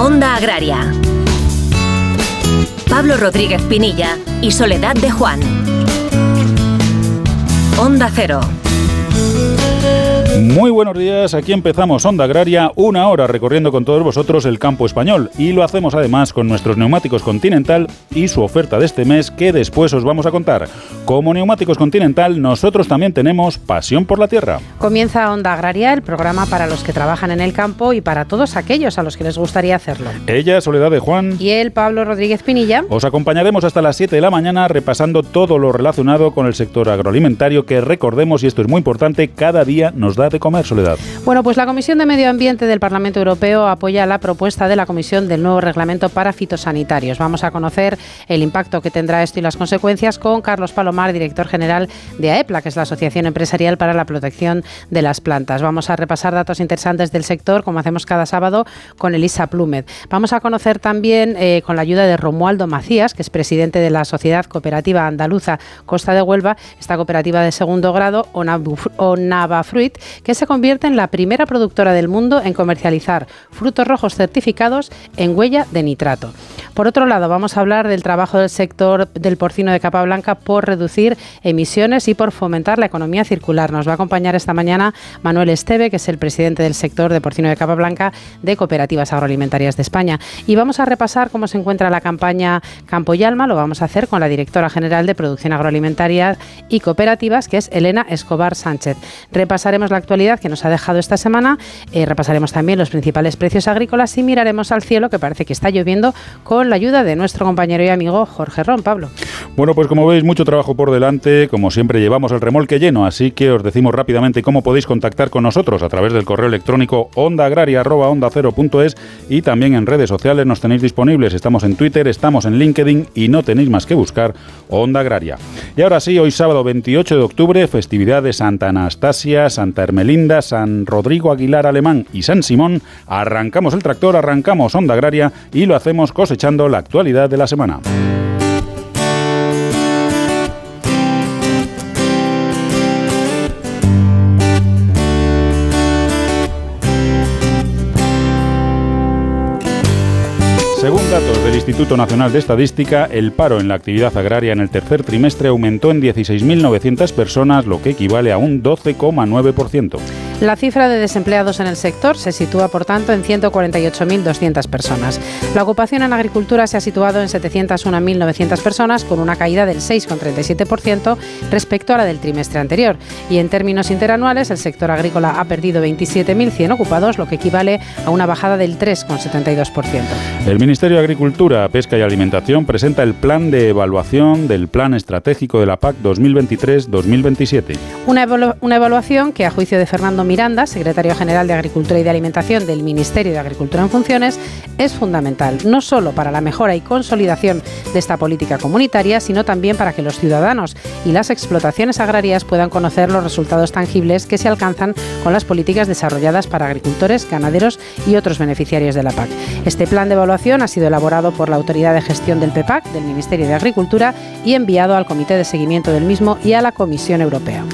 Onda Agraria. Pablo Rodríguez Pinilla y Soledad de Juan. Onda Cero. Muy buenos días, aquí empezamos Onda Agraria, una hora recorriendo con todos vosotros el campo español y lo hacemos además con nuestros neumáticos Continental y su oferta de este mes que después os vamos a contar. Como neumáticos Continental, nosotros también tenemos pasión por la tierra. Comienza Onda Agraria, el programa para los que trabajan en el campo y para todos aquellos a los que les gustaría hacerlo. Ella, Soledad de Juan. Y él, Pablo Rodríguez Pinilla. Os acompañaremos hasta las 7 de la mañana repasando todo lo relacionado con el sector agroalimentario que recordemos, y esto es muy importante, cada día nos da de comer, Soledad? Bueno, pues la Comisión de Medio Ambiente del Parlamento Europeo apoya la propuesta de la Comisión del nuevo reglamento para fitosanitarios. Vamos a conocer el impacto que tendrá esto y las consecuencias con Carlos Palomar, director general de AEPLA, que es la Asociación Empresarial para la Protección de las Plantas. Vamos a repasar datos interesantes del sector, como hacemos cada sábado, con Elisa Plumet. Vamos a conocer también, eh, con la ayuda de Romualdo Macías, que es presidente de la Sociedad Cooperativa Andaluza Costa de Huelva, esta cooperativa de segundo grado, Fruit que se convierte en la primera productora del mundo en comercializar frutos rojos certificados en huella de nitrato. Por otro lado, vamos a hablar del trabajo del sector del porcino de capa blanca por reducir emisiones y por fomentar la economía circular. Nos va a acompañar esta mañana Manuel Esteve, que es el presidente del sector de porcino de capa blanca de Cooperativas Agroalimentarias de España. Y vamos a repasar cómo se encuentra la campaña Campo y Alma. Lo vamos a hacer con la directora general de Producción Agroalimentaria y Cooperativas, que es Elena Escobar Sánchez. Repasaremos la actualidad que nos ha dejado esta semana. Eh, repasaremos también los principales precios agrícolas y miraremos al cielo, que parece que está lloviendo, con la ayuda de nuestro compañero y amigo Jorge Ron. Pablo. Bueno, pues como veis, mucho trabajo por delante. Como siempre, llevamos el remolque lleno, así que os decimos rápidamente cómo podéis contactar con nosotros a través del correo electrónico ondaagraria.onda0.es y también en redes sociales nos tenéis disponibles. Estamos en Twitter, estamos en LinkedIn y no tenéis más que buscar Onda Agraria. Y ahora sí, hoy sábado 28 de octubre, festividad de Santa Anastasia, Santa Hermelinda, San Rodrigo Aguilar Alemán y San Simón, arrancamos el tractor, arrancamos Onda Agraria y lo hacemos cosechando la actualidad de la semana. Del Instituto Nacional de Estadística, el paro en la actividad agraria en el tercer trimestre aumentó en 16.900 personas, lo que equivale a un 12,9%. La cifra de desempleados en el sector se sitúa, por tanto, en 148.200 personas. La ocupación en agricultura se ha situado en 701.900 personas, con una caída del 6,37% respecto a la del trimestre anterior. Y en términos interanuales, el sector agrícola ha perdido 27.100 ocupados, lo que equivale a una bajada del 3,72%. El Ministerio de Agricultura, Pesca y Alimentación presenta el plan de evaluación del Plan Estratégico de la PAC 2023-2027. Una, una evaluación que, a juicio de Fernando Miranda, secretario general de Agricultura y de Alimentación del Ministerio de Agricultura en Funciones, es fundamental, no solo para la mejora y consolidación de esta política comunitaria, sino también para que los ciudadanos y las explotaciones agrarias puedan conocer los resultados tangibles que se alcanzan con las políticas desarrolladas para agricultores, ganaderos y otros beneficiarios de la PAC. Este plan de evaluación ha sido elaborado por la Autoridad de Gestión del PEPAC, del Ministerio de Agricultura, y enviado al Comité de Seguimiento del mismo y a la Comisión Europea.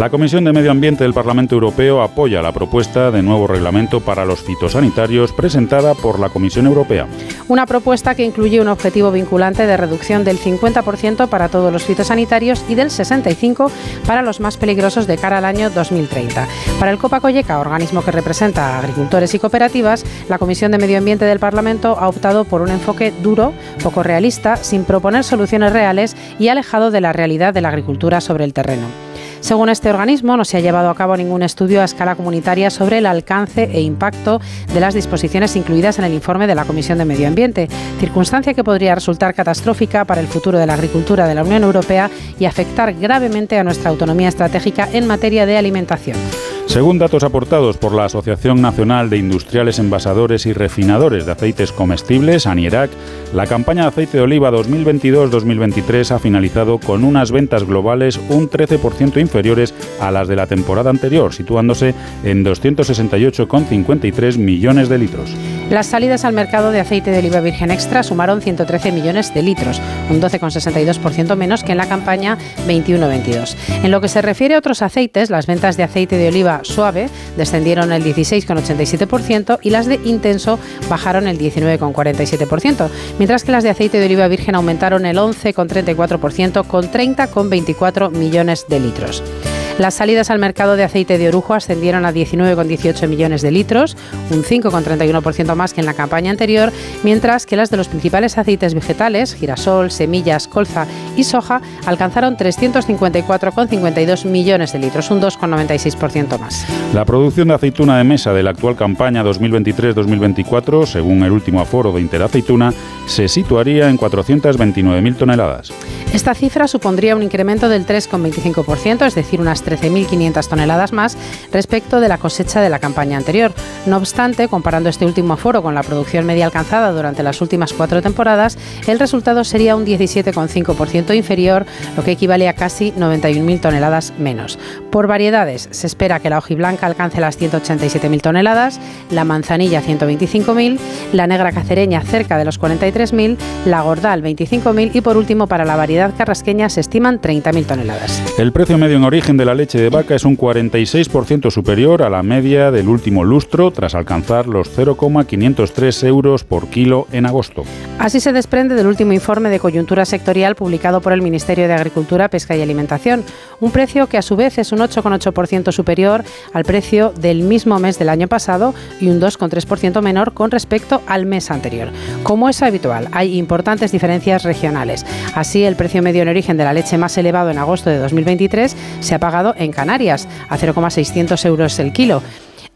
La Comisión de Medio Ambiente del Parlamento Europeo apoya la propuesta de nuevo reglamento para los fitosanitarios presentada por la Comisión Europea. Una propuesta que incluye un objetivo vinculante de reducción del 50% para todos los fitosanitarios y del 65% para los más peligrosos de cara al año 2030. Para el Copacoyeca, organismo que representa a agricultores y cooperativas, la Comisión de Medio Ambiente del Parlamento ha optado por un enfoque duro, poco realista, sin proponer soluciones reales y alejado de la realidad de la agricultura sobre el terreno. Según este organismo, no se ha llevado a cabo ningún estudio a escala comunitaria sobre el alcance e impacto de las disposiciones incluidas en el informe de la Comisión de Medio Ambiente, circunstancia que podría resultar catastrófica para el futuro de la agricultura de la Unión Europea y afectar gravemente a nuestra autonomía estratégica en materia de alimentación. Según datos aportados por la Asociación Nacional de Industriales Envasadores y Refinadores de Aceites Comestibles, ANIERAC, la campaña de aceite de oliva 2022-2023 ha finalizado con unas ventas globales un 13% inferiores a las de la temporada anterior, situándose en 268,53 millones de litros. Las salidas al mercado de aceite de oliva virgen extra sumaron 113 millones de litros, un 12,62% menos que en la campaña 21-22. En lo que se refiere a otros aceites, las ventas de aceite de oliva suave descendieron el 16,87% y las de intenso bajaron el 19,47%, mientras que las de aceite de oliva virgen aumentaron el 11,34% con 30,24 millones de litros. Las salidas al mercado de aceite de orujo ascendieron a 19,18 millones de litros, un 5,31% más que en la campaña anterior, mientras que las de los principales aceites vegetales, girasol, semillas, colza y soja, alcanzaron 354,52 millones de litros, un 2,96% más. La producción de aceituna de mesa de la actual campaña 2023-2024, según el último aforo de Interaceituna, se situaría en 429.000 toneladas. Esta cifra supondría un incremento del 3,25%, es decir, unas 13.500 toneladas más respecto de la cosecha de la campaña anterior. No obstante, comparando este último aforo con la producción media alcanzada durante las últimas cuatro temporadas, el resultado sería un 17,5% inferior, lo que equivale a casi 91.000 toneladas menos. Por variedades, se espera que la hojiblanca alcance las 187.000 toneladas, la manzanilla 125.000, la negra cacereña cerca de los 43.000, la gordal 25.000 y por último para la variedad carrasqueña se estiman 30.000 toneladas. El precio medio en origen de la leche de vaca es un 46% superior a la media del último lustro tras alcanzar los 0,503 euros por kilo en agosto. Así se desprende del último informe de coyuntura sectorial publicado por el Ministerio de Agricultura, Pesca y Alimentación, un precio que a su vez es un 8,8% superior al precio del mismo mes del año pasado y un 2,3% menor con respecto al mes anterior. Como es habitual, hay importantes diferencias regionales. Así, el precio medio en origen de la leche más elevado en agosto de 2023 se ha pagado en Canarias, a 0,600 euros el kilo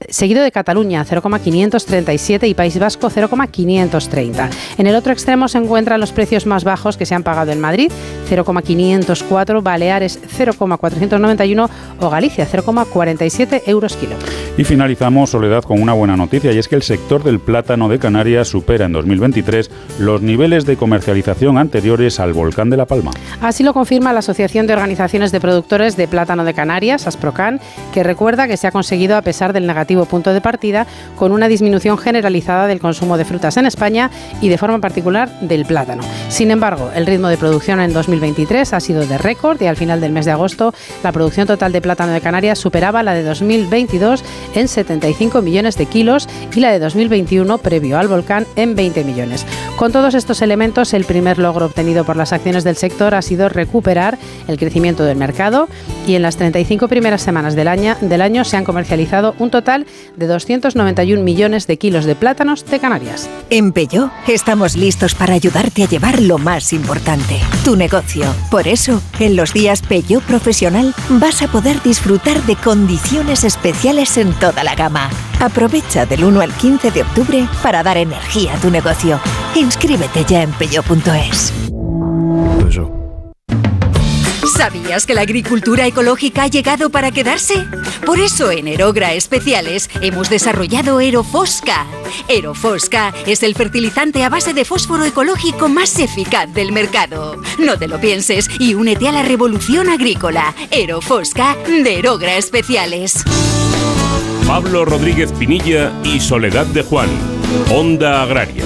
seguido de Cataluña 0,537 y País Vasco 0,530. En el otro extremo se encuentran los precios más bajos que se han pagado en Madrid 0,504, Baleares 0,491 o Galicia 0,47 euros kilo. Y finalizamos, Soledad, con una buena noticia y es que el sector del plátano de Canarias supera en 2023 los niveles de comercialización anteriores al volcán de La Palma. Así lo confirma la Asociación de Organizaciones de Productores de Plátano de Canarias, ASPROCAN, que recuerda que se ha conseguido a pesar del negativo punto de partida, con una disminución generalizada del consumo de frutas en España y de forma particular del plátano. Sin embargo, el ritmo de producción en 2023 ha sido de récord y al final del mes de agosto la producción total de plátano de Canarias superaba la de 2022 en 75 millones de kilos y la de 2021 previo al volcán en 20 millones. Con todos estos elementos, el primer logro obtenido por las acciones del sector ha sido recuperar el crecimiento del mercado y en las 35 primeras semanas del año, del año se han comercializado un total de 291 millones de kilos de plátanos de Canarias. En Peyo estamos listos para ayudarte a llevar lo más importante, tu negocio. Por eso, en los días Peyo Profesional vas a poder disfrutar de condiciones especiales en toda la gama. Aprovecha del 1 al 15 de octubre para dar energía a tu negocio. Inscríbete ya en peyo.es. ¿Sabías que la agricultura ecológica ha llegado para quedarse? Por eso en Erogra Especiales hemos desarrollado Erofosca. Erofosca es el fertilizante a base de fósforo ecológico más eficaz del mercado. No te lo pienses y únete a la revolución agrícola. Erofosca de Erogra Especiales. Pablo Rodríguez Pinilla y Soledad de Juan. Onda Agraria.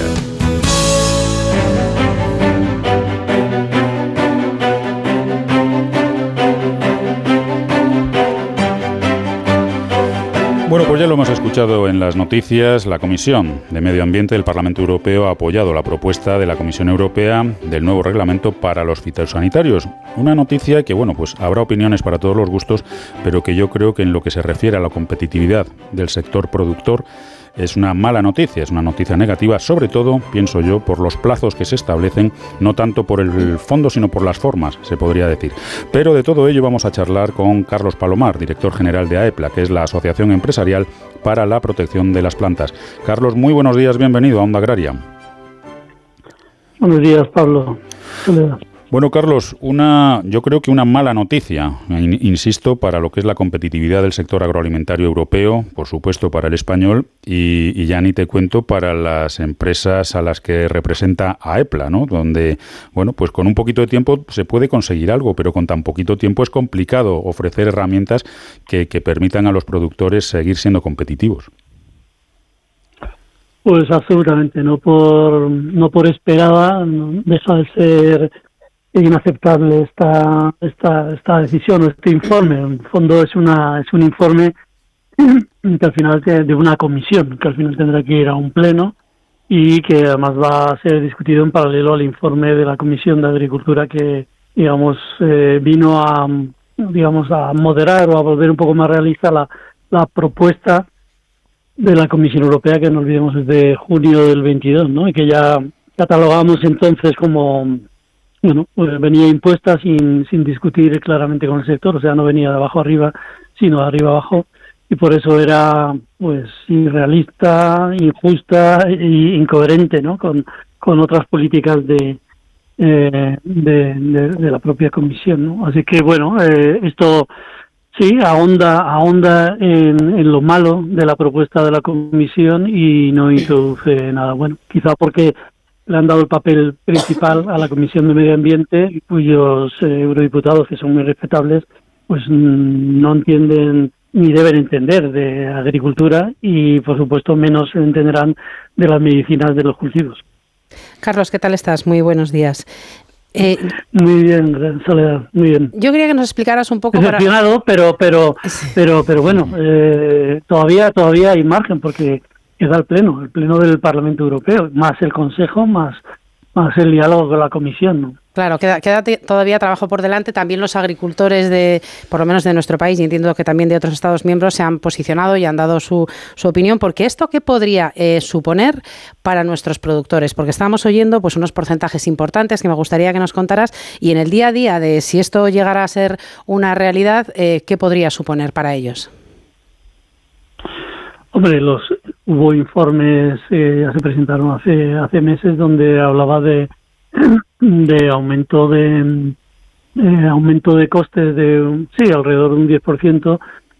Ya lo hemos escuchado en las noticias. La Comisión de Medio Ambiente del Parlamento Europeo ha apoyado la propuesta de la Comisión Europea del nuevo reglamento para los fitosanitarios. Una noticia que, bueno, pues habrá opiniones para todos los gustos, pero que yo creo que en lo que se refiere a la competitividad del sector productor, es una mala noticia, es una noticia negativa, sobre todo, pienso yo, por los plazos que se establecen, no tanto por el fondo, sino por las formas, se podría decir. Pero de todo ello vamos a charlar con Carlos Palomar, director general de AEPLA, que es la Asociación Empresarial para la Protección de las Plantas. Carlos, muy buenos días, bienvenido a Onda Agraria. Buenos días, Pablo. Bueno, Carlos, una, yo creo que una mala noticia, insisto, para lo que es la competitividad del sector agroalimentario europeo, por supuesto para el español, y, ya ni te cuento para las empresas a las que representa AEPLA, ¿no? Donde, bueno, pues con un poquito de tiempo se puede conseguir algo, pero con tan poquito tiempo es complicado ofrecer herramientas que, que permitan a los productores seguir siendo competitivos. Pues absolutamente, no por, no por esperada, deja de ser inaceptable esta, esta, esta decisión o este informe. En fondo es, una, es un informe que al final de una comisión, que al final tendrá que ir a un pleno y que además va a ser discutido en paralelo al informe de la Comisión de Agricultura que, digamos, eh, vino a, digamos, a moderar o a volver un poco más realista la, la propuesta de la Comisión Europea, que no olvidemos es de junio del 22, ¿no? Y que ya catalogamos entonces como, bueno, pues venía impuesta sin, sin discutir claramente con el sector, o sea, no venía de abajo arriba, sino de arriba abajo, y por eso era, pues, irrealista, injusta e incoherente, ¿no? Con, con otras políticas de, eh, de, de, la propia comisión, ¿no? Así que, bueno, eh, esto Sí, ahonda, ahonda en, en, lo malo de la propuesta de la Comisión y no introduce nada bueno. Quizá porque le han dado el papel principal a la Comisión de Medio Ambiente, cuyos eh, eurodiputados, que son muy respetables, pues mm, no entienden ni deben entender de agricultura y, por supuesto, menos entenderán de las medicinas de los cultivos. Carlos, ¿qué tal estás? Muy buenos días. Eh, muy bien, Soledad, muy bien. Yo quería que nos explicaras un poco. Decepcionado, pero, pero, pero, pero bueno, eh, todavía, todavía hay margen porque queda el pleno, el pleno del Parlamento Europeo, más el Consejo, más, más el diálogo con la Comisión, ¿no? Claro, queda, todavía trabajo por delante. También los agricultores de, por lo menos de nuestro país, y entiendo que también de otros Estados miembros, se han posicionado y han dado su, su opinión. Porque esto qué podría eh, suponer para nuestros productores, porque estamos oyendo pues unos porcentajes importantes que me gustaría que nos contaras y en el día a día de si esto llegara a ser una realidad, eh, qué podría suponer para ellos. Hombre, los hubo informes eh, ya se presentaron hace hace meses donde hablaba de de aumento de eh, aumento de costes de sí alrededor de un 10%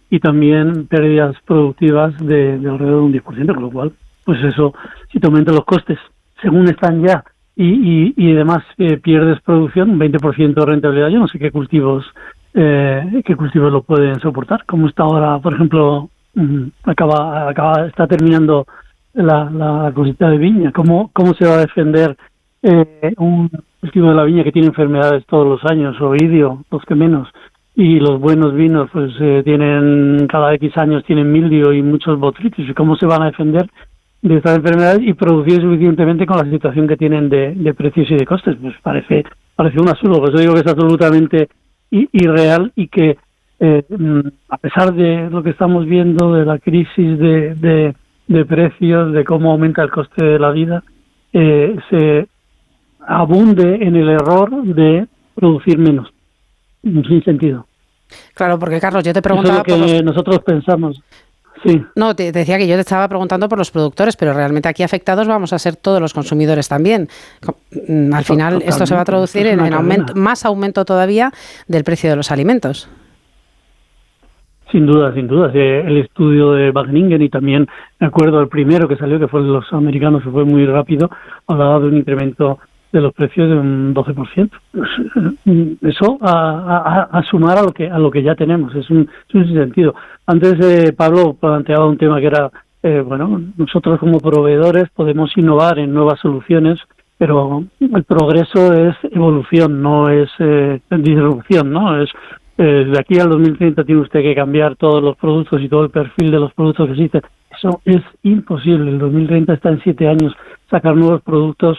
y también pérdidas productivas de, alrededor de un 10%, con lo cual pues eso si te aumentan los costes según están ya y, y, y además eh, pierdes producción un 20% de rentabilidad yo no sé qué cultivos eh, qué cultivos lo pueden soportar como está ahora por ejemplo acaba acaba está terminando la, la cosita de viña. Cómo cómo se va a defender eh, un cultivo de la viña que tiene enfermedades todos los años, oidio, los que menos, y los buenos vinos pues eh, tienen cada X años tienen mildio y muchos botritis, y cómo se van a defender de estas enfermedades y producir suficientemente con la situación que tienen de, de precios y de costes, pues parece parece un absurdo, por eso digo que es absolutamente irreal y que eh, mm, a pesar de lo que estamos viendo de la crisis de, de, de precios, de cómo aumenta el coste de la vida, eh, se abunde en el error de producir menos, sin sentido. Claro, porque Carlos, yo te preguntaba... Eso es lo que nosotros pensamos. Sí. No, te, decía que yo te estaba preguntando por los productores, pero realmente aquí afectados vamos a ser todos los consumidores también. Mm, al final esto se va a traducir en, aumento, más aumento todavía del precio de los alimentos. Sin duda, sin duda. El estudio de Wagningen y también, me acuerdo, el primero que salió, que fue los americanos, que fue muy rápido, hablaba de un incremento de los precios de un 12%. Eso a, a, sumar a lo que a lo que ya tenemos, es un, es sentido. Antes eh, Pablo planteaba un tema que era, eh, bueno, nosotros como proveedores podemos innovar en nuevas soluciones, pero el progreso es evolución, no es eh, disrupción, ¿no? Es eh, de aquí al 2030 tiene usted que cambiar todos los productos y todo el perfil de los productos que existen. Eso es imposible. El 2030 está en siete años. Sacar nuevos productos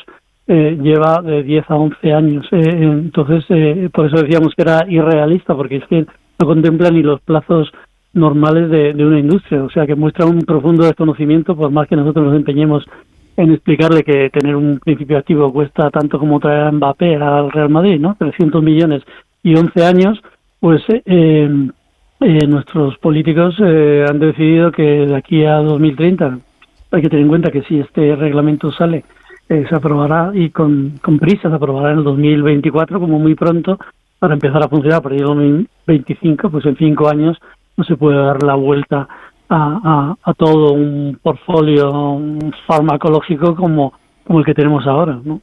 eh, lleva de 10 a 11 años. Eh, entonces, eh, por eso decíamos que era irrealista, porque es que no contempla ni los plazos normales de, una industria. O sea, que muestra un profundo desconocimiento, por más que nosotros nos empeñemos en explicarle que tener un principio activo cuesta tanto como traer a Mbappé al Real Madrid, ¿no? 300 millones y 11 años, pues eh, nuestros políticos han decidido que de aquí a 2030 hay que tener en cuenta que si este reglamento sale eh, se aprobará y con, prisa se aprobará en el 2024 como muy pronto para empezar a funcionar para el 2025, pues en cinco años no se puede dar la vuelta a, a, todo un portfolio farmacológico como, como el que tenemos ahora, ¿no?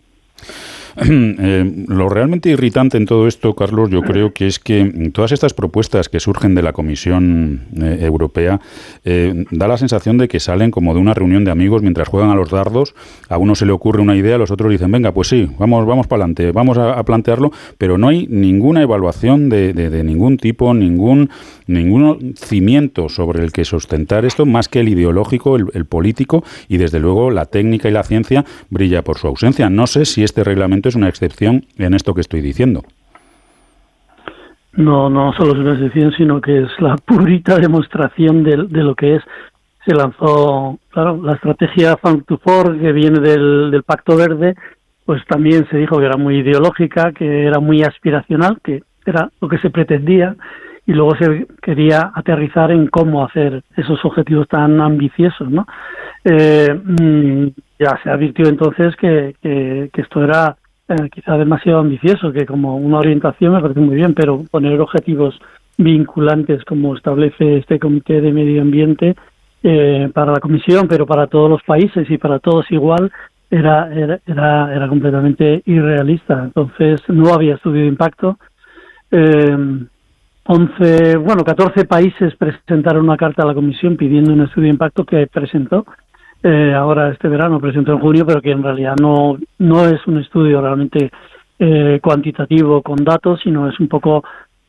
Eh, lo realmente irritante en todo esto, Carlos, yo creo que es que todas estas propuestas que surgen de la Comisión eh, Europea eh, da la sensación de que salen como de una reunión de amigos mientras juegan a los dardos. A uno se le ocurre una idea, a los otros dicen, venga, pues sí, vamos, vamos para adelante, vamos a, plantearlo, pero no hay ninguna evaluación de, ningún tipo, ningún, ningún cimiento sobre el que sustentar esto, más que el ideológico, el político y desde luego la técnica y la ciencia brilla por su ausencia. No sé si este reglamento es una excepción en esto que estoy diciendo. No, no solo es una excepción, sino que es la purita demostración de, lo que es. Se lanzó, claro, la estrategia Farm to Fork, que viene del, del Pacto Verde, pues también se dijo que era muy ideológica, que era muy aspiracional, que era lo que se pretendía, y luego se quería aterrizar en cómo hacer esos objetivos tan ambiciosos, ¿no? Eh, mm, ya se advirtió entonces que, que, esto era eh, quizá demasiado ambicioso, que como una orientación me parece muy bien, pero poner objetivos vinculantes como establece este Comité de Medio Ambiente eh, para la Comisión, pero para todos los países y para todos igual, era, era, era, era completamente irrealista. Entonces no había estudio de impacto. Eh, 11, bueno, 14 países presentaron una carta a la Comisión pidiendo un estudio de impacto que presentó eh, ahora este verano, presentó en junio, pero que en realidad no, no es un estudio realmente eh, cuantitativo con datos, sino es un poco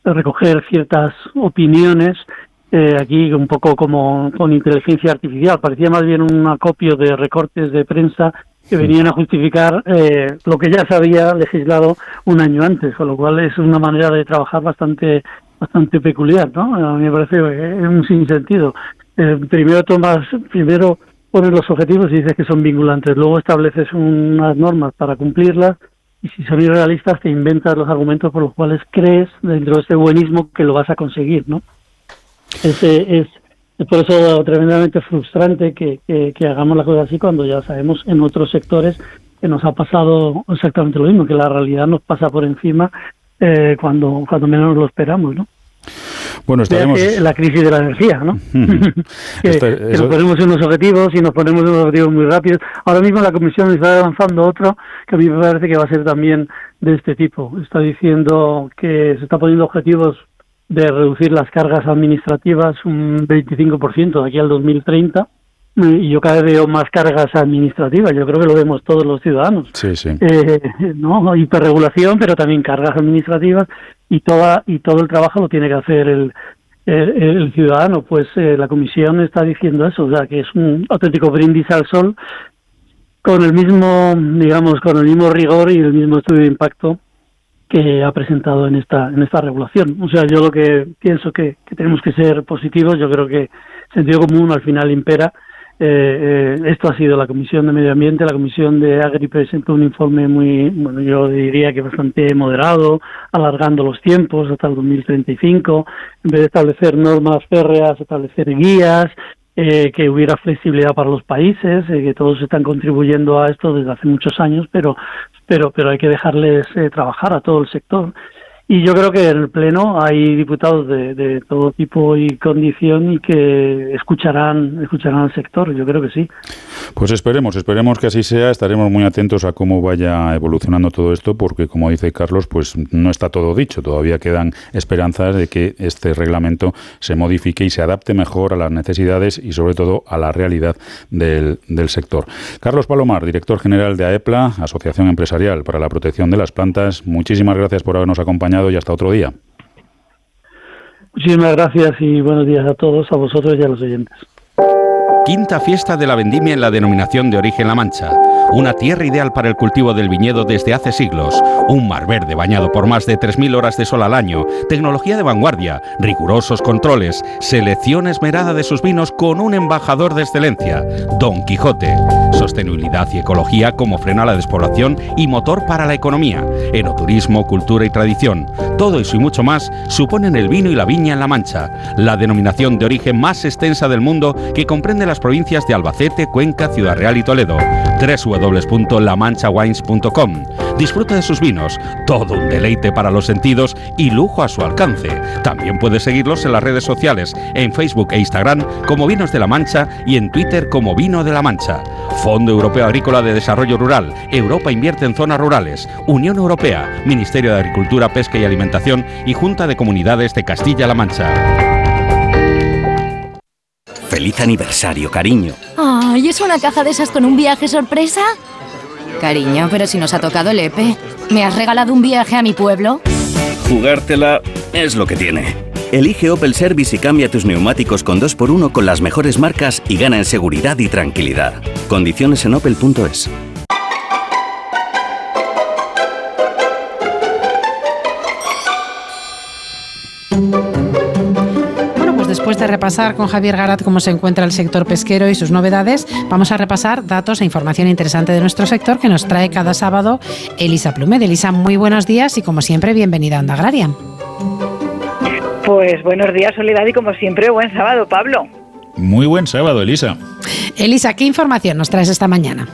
recoger ciertas opiniones eh, aquí un poco como con inteligencia artificial. Parecía más bien un acopio de recortes de prensa que venían a justificar eh, lo que ya se había legislado un año antes, con lo cual es una manera de trabajar bastante bastante peculiar, ¿no? A mí me parece eh, un sinsentido. Eh, primero tomas, primero pones los objetivos y dices que son vinculantes, luego estableces unas normas para cumplirlas y si son irrealistas te inventas los argumentos por los cuales crees dentro de ese buenismo que lo vas a conseguir, ¿no? Ese es, es por eso tremendamente frustrante que, que, hagamos las cosas así cuando ya sabemos en otros sectores que nos ha pasado exactamente lo mismo, que la realidad nos pasa por encima eh, cuando, cuando menos lo esperamos, ¿no? Bueno, estaremos... la crisis de la energía, ¿no? que, nos ponemos unos objetivos y nos ponemos unos objetivos muy rápidos. Ahora mismo la Comisión está avanzando otro que a mí me parece que va a ser también de este tipo. Está diciendo que se está poniendo objetivos de reducir las cargas administrativas un 25% de aquí al 2030 y yo cada vez veo más cargas administrativas, yo creo que lo vemos todos los ciudadanos. Sí, sí. Eh, no, hiperregulación, pero también cargas administrativas y toda y todo el trabajo lo tiene que hacer el, el, ciudadano. Pues eh, la comisión está diciendo eso, o sea, que es un auténtico brindis al sol con el mismo, digamos, con el mismo rigor y el mismo estudio de impacto que ha presentado en esta en esta regulación. O sea, yo lo que pienso que, que tenemos que ser positivos, yo creo que sentido común al final impera eh, eh, esto ha sido la Comisión de Medio Ambiente, la Comisión de Agri presentó un informe muy, bueno, yo diría que bastante moderado, alargando los tiempos hasta el 2035, en vez de establecer normas férreas, establecer guías, eh, que hubiera flexibilidad para los países, eh, que todos están contribuyendo a esto desde hace muchos años, pero, pero, pero hay que dejarles trabajar a todo el sector. Y yo creo que en el Pleno hay diputados de, de, todo tipo y condición y que escucharán, escucharán al sector, yo creo que sí. Pues esperemos, esperemos que así sea, estaremos muy atentos a cómo vaya evolucionando todo esto, porque como dice Carlos, pues no está todo dicho, todavía quedan esperanzas de que este reglamento se modifique y se adapte mejor a las necesidades y sobre todo a la realidad del, del sector. Carlos Palomar, director general de AEPLA, Asociación Empresarial para la Protección de las Plantas, muchísimas gracias por habernos acompañado y hasta otro día. Muchísimas gracias y buenos días a todos, a vosotros y a los oyentes. Quinta fiesta de la vendimia en la denominación de origen La Mancha. Una tierra ideal para el cultivo del viñedo desde hace siglos. Un mar verde bañado por más de 3.000 horas de sol al año. Tecnología de vanguardia. Rigurosos controles. Selección esmerada de sus vinos con un embajador de excelencia. Don Quijote. Sostenibilidad y ecología como freno a la despoblación y motor para la economía. Enoturismo, cultura y tradición. Todo eso y mucho más suponen el vino y la viña en La Mancha. La denominación de origen más extensa del mundo que comprende las provincias de Albacete, Cuenca, Ciudad Real y Toledo. Tres www.lamanchawines.com. Disfruta de sus vinos, todo un deleite para los sentidos y lujo a su alcance. También puedes seguirlos en las redes sociales, en Facebook e Instagram como Vinos de la Mancha y en Twitter como Vino de la Mancha. Fondo Europeo Agrícola de Desarrollo Rural, Europa invierte en zonas rurales, Unión Europea, Ministerio de Agricultura, Pesca y Alimentación y Junta de Comunidades de Castilla-La Mancha. Feliz aniversario, cariño. Ay, ¿es una caja de esas con un viaje sorpresa? Cariño, pero si nos ha tocado el EPE. ¿Me has regalado un viaje a mi pueblo? Jugártela es lo que tiene. Elige Opel Service y cambia tus neumáticos con 2x1 con las mejores marcas y gana en seguridad y tranquilidad. Condiciones en opel.es. De repasar con Javier Garat cómo se encuentra el sector pesquero y sus novedades, vamos a repasar datos e información interesante de nuestro sector que nos trae cada sábado Elisa Plumed. Elisa, muy buenos días y como siempre, bienvenida a Onda Agraria. Pues buenos días, Soledad, y como siempre, buen sábado, Pablo. Muy buen sábado, Elisa. Elisa, ¿qué información nos traes esta mañana?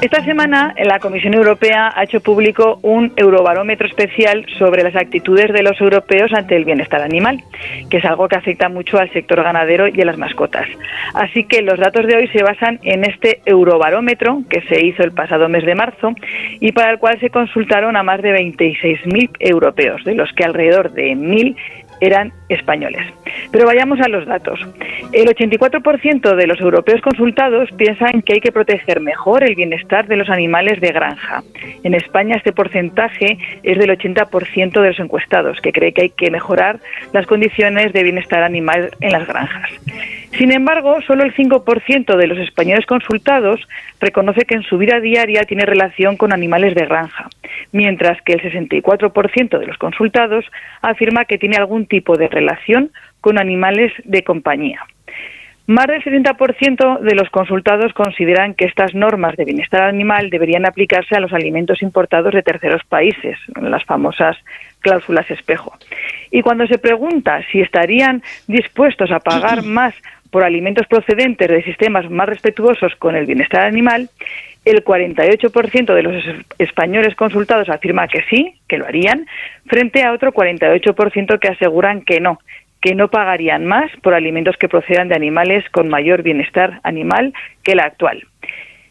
Esta semana la Comisión Europea ha hecho público un eurobarómetro especial sobre las actitudes de los europeos ante el bienestar animal, que es algo que afecta mucho al sector ganadero y a las mascotas. Así que los datos de hoy se basan en este eurobarómetro que se hizo el pasado mes de marzo y para el cual se consultaron a más de 26.000 europeos, de los que alrededor de 1.000 eran españoles. Pero vayamos a los datos. El 84% de los europeos consultados piensan que hay que proteger mejor el bienestar de los animales de granja. En España este porcentaje es del 80% de los encuestados, que cree que hay que mejorar las condiciones de bienestar animal en las granjas. Sin embargo, solo el 5% de los españoles consultados reconoce que en su vida diaria tiene relación con animales de granja, mientras que el 64% de los consultados afirma que tiene algún tipo de relación con animales de compañía. Más del 70% de los consultados consideran que estas normas de bienestar animal deberían aplicarse a los alimentos importados de terceros países, las famosas cláusulas espejo. Y cuando se pregunta si estarían dispuestos a pagar más por alimentos procedentes de sistemas más respetuosos con el bienestar animal, el 48% de los españoles consultados afirma que sí, que lo harían, frente a otro 48% que aseguran que no, que no pagarían más por alimentos que procedan de animales con mayor bienestar animal que la actual.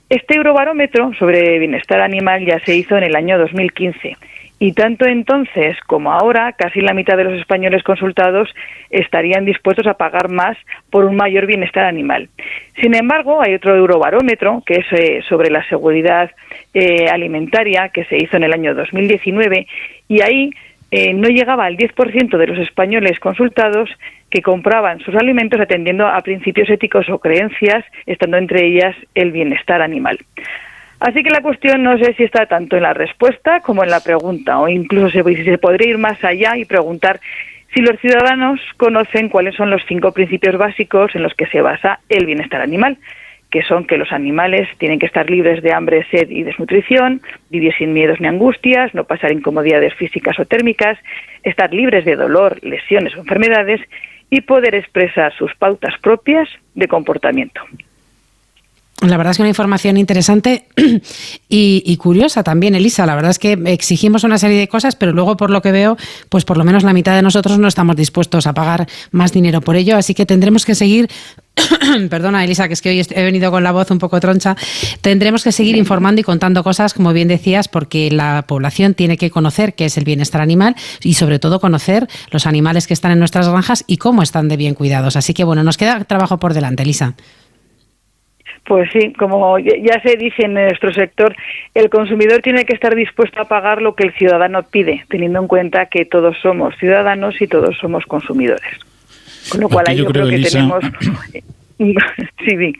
Este eurobarómetro sobre bienestar animal ya se hizo en el año 2015 y tanto entonces como ahora, casi la mitad de los españoles consultados estarían dispuestos a pagar más por un mayor bienestar animal. Sin embargo, hay otro eurobarómetro, que es eh, sobre la seguridad eh, alimentaria, que se hizo en el año 2019, y ahí eh, no llegaba al 10% de los españoles consultados que compraban sus alimentos atendiendo a principios éticos o creencias, estando entre ellas el bienestar animal. Así que la cuestión no sé si está tanto en la respuesta como en la pregunta, o incluso se, se podría ir más allá y preguntar si los ciudadanos conocen cuáles son los cinco principios básicos en los que se basa el bienestar animal, que son que los animales tienen que estar libres de hambre, sed y desnutrición, vivir sin miedos ni angustias, no pasar incomodidades físicas o térmicas, estar libres de dolor, lesiones o enfermedades y poder expresar sus pautas propias de comportamiento. La verdad es que una información interesante y, curiosa también, Elisa. La verdad es que exigimos una serie de cosas, pero luego, por lo que veo, pues por lo menos la mitad de nosotros no estamos dispuestos a pagar más dinero por ello. Así que tendremos que seguir. Perdona, Elisa, que es que hoy he venido con la voz un poco troncha. Tendremos que seguir informando y contando cosas, como bien decías, porque la población tiene que conocer qué es el bienestar animal y, sobre todo, conocer los animales que están en nuestras granjas y cómo están de bien cuidados. Así que, bueno, nos queda trabajo por delante, Elisa. Pues sí, como ya se dice en nuestro sector, el consumidor tiene que estar dispuesto a pagar lo que el ciudadano pide, teniendo en cuenta que todos somos ciudadanos y todos somos consumidores. Con lo cual, ahí yo, creo, que, tenemos. sí, Sí,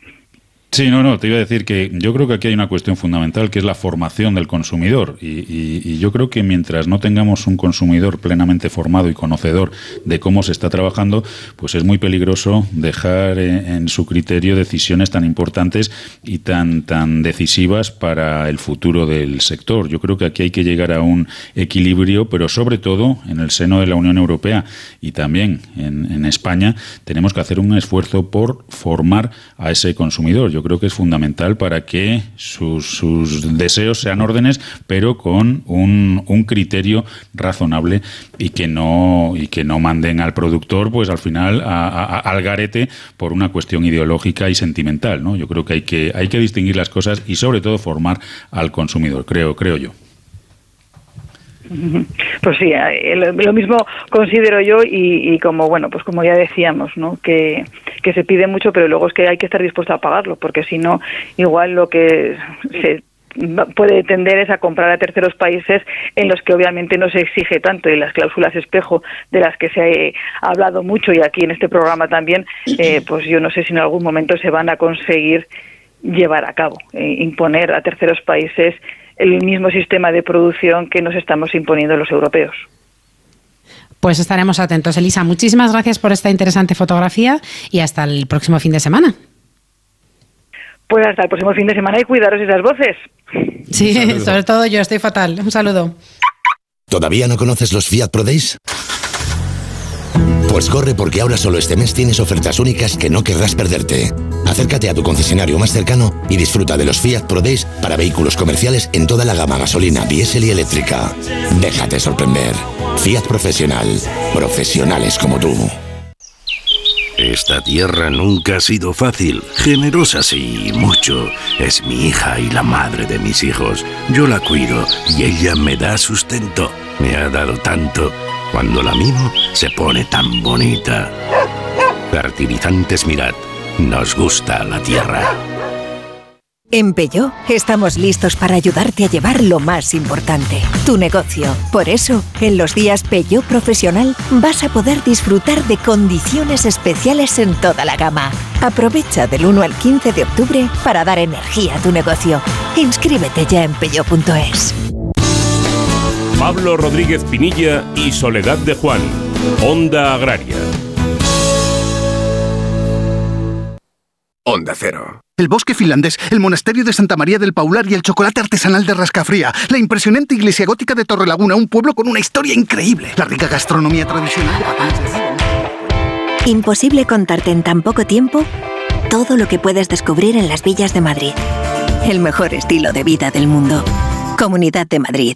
no, no, te iba a decir que yo creo que aquí hay una cuestión fundamental que es la formación del consumidor y, yo creo que mientras no tengamos un consumidor plenamente formado y conocedor de cómo se está trabajando, pues es muy peligroso dejar en, su criterio decisiones tan importantes y tan, tan decisivas para el futuro del sector. Yo creo que aquí hay que llegar a un equilibrio, pero sobre todo en el seno de la Unión Europea y también en, España tenemos que hacer un esfuerzo por formar a ese consumidor. Creo que es fundamental para que sus, deseos sean órdenes, pero con un, un, criterio razonable y que no y que no manden al productor, pues al final al garete por una cuestión ideológica y sentimental, ¿no? Yo creo que hay que hay que distinguir las cosas y sobre todo formar al consumidor, creo creo yo. Pues sí, eh, lo mismo considero yo y, como bueno, pues como ya decíamos, ¿no? Que, se pide mucho, pero luego es que hay que estar dispuesto a pagarlo, porque si no, igual lo que se puede tender es a comprar a terceros países en los que obviamente no se exige tanto y las cláusulas espejo de las que se ha hablado mucho y aquí en este programa también, eh, pues yo no sé si en algún momento se van a conseguir llevar a cabo, eh, imponer a terceros países el mismo sistema de producción que nos estamos imponiendo los europeos. Pues estaremos atentos. Elisa, muchísimas gracias por esta interesante fotografía y hasta el próximo fin de semana. Pues hasta el próximo fin de semana y cuidaros esas voces. Sí, sobre todo yo estoy fatal. Un saludo. ¿Todavía no conoces los Fiat Pro Days? Pues corre porque ahora solo este mes tienes ofertas únicas que no querrás perderte. Acércate a tu concesionario más cercano y disfruta de los Fiat Pro Days para vehículos comerciales en toda la gama gasolina, diésel y eléctrica. Déjate sorprender. Fiat Profesional. Profesionales como tú. Esta tierra nunca ha sido fácil, generosa sí, mucho. Es mi hija y la madre de mis hijos. Yo la cuido y ella me da sustento. Me ha dado tanto cuando la mimo, se pone tan bonita. Fertilizantes Mirad. Nos gusta la tierra. En Peyo estamos listos para ayudarte a llevar lo más importante, tu negocio. Por eso, en los días Peyo Profesional vas a poder disfrutar de condiciones especiales en toda la gama. Aprovecha del 1 al 15 de octubre para dar energía a tu negocio. Inscríbete ya en peyo.es. Pablo Rodríguez Pinilla y Soledad de Juan. Onda Agraria. Onda Cero. El bosque finlandés, el monasterio de Santa María del Paular y el chocolate artesanal de Rascafría. La impresionante iglesia gótica de Torrelaguna, un pueblo con una historia increíble. La rica gastronomía tradicional de Imposible contarte en tan poco tiempo todo lo que puedes descubrir en las villas de Madrid. El mejor estilo de vida del mundo. Comunidad de Madrid.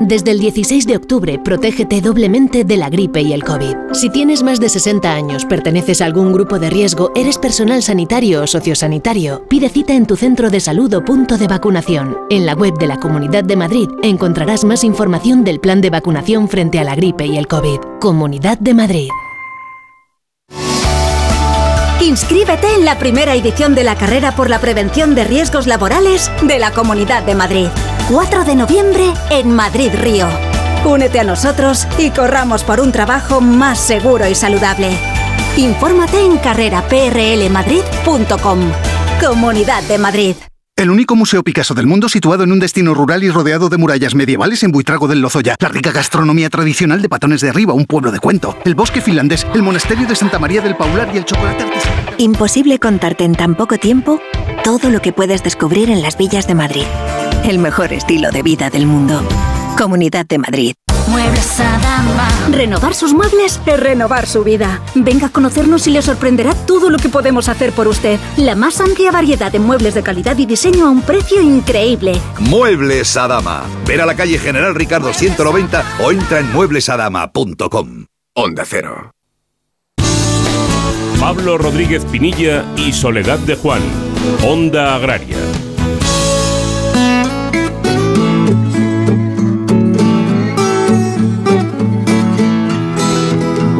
Desde el 16 de octubre, protégete doblemente de la gripe y el COVID. Si tienes más de 60 años, perteneces a algún grupo de riesgo, eres personal sanitario o sociosanitario, pide cita en tu centro de salud o punto de vacunación. En la web de la Comunidad de Madrid encontrarás más información del plan de vacunación frente a la gripe y el COVID. Comunidad de Madrid. Inscríbete en la primera edición de la carrera por la prevención de riesgos laborales de la Comunidad de Madrid. 4 de noviembre en Madrid Río. Únete a nosotros y corramos por un trabajo más seguro y saludable. Infórmate en carreraprlmadrid.com. Comunidad de Madrid. El único museo Picasso del mundo situado en un destino rural y rodeado de murallas medievales en Buitrago del Lozoya. La rica gastronomía tradicional de Patones de Arriba, un pueblo de cuento. El bosque finlandés, el monasterio de Santa María del Paular y el chocolate artesanal. Imposible contarte en tan poco tiempo todo lo que puedes descubrir en las villas de Madrid el mejor estilo de vida del mundo. Comunidad de Madrid. Muebles Adama. Renovar sus muebles es renovar su vida. Venga a conocernos y le sorprenderá todo lo que podemos hacer por usted. La más amplia variedad de muebles de calidad y diseño a un precio increíble. Muebles Adama. Ver a la calle General Ricardo 190 o entra en mueblesadama.com. Onda Cero. Pablo Rodríguez Pinilla y Soledad de Juan. Onda Agraria.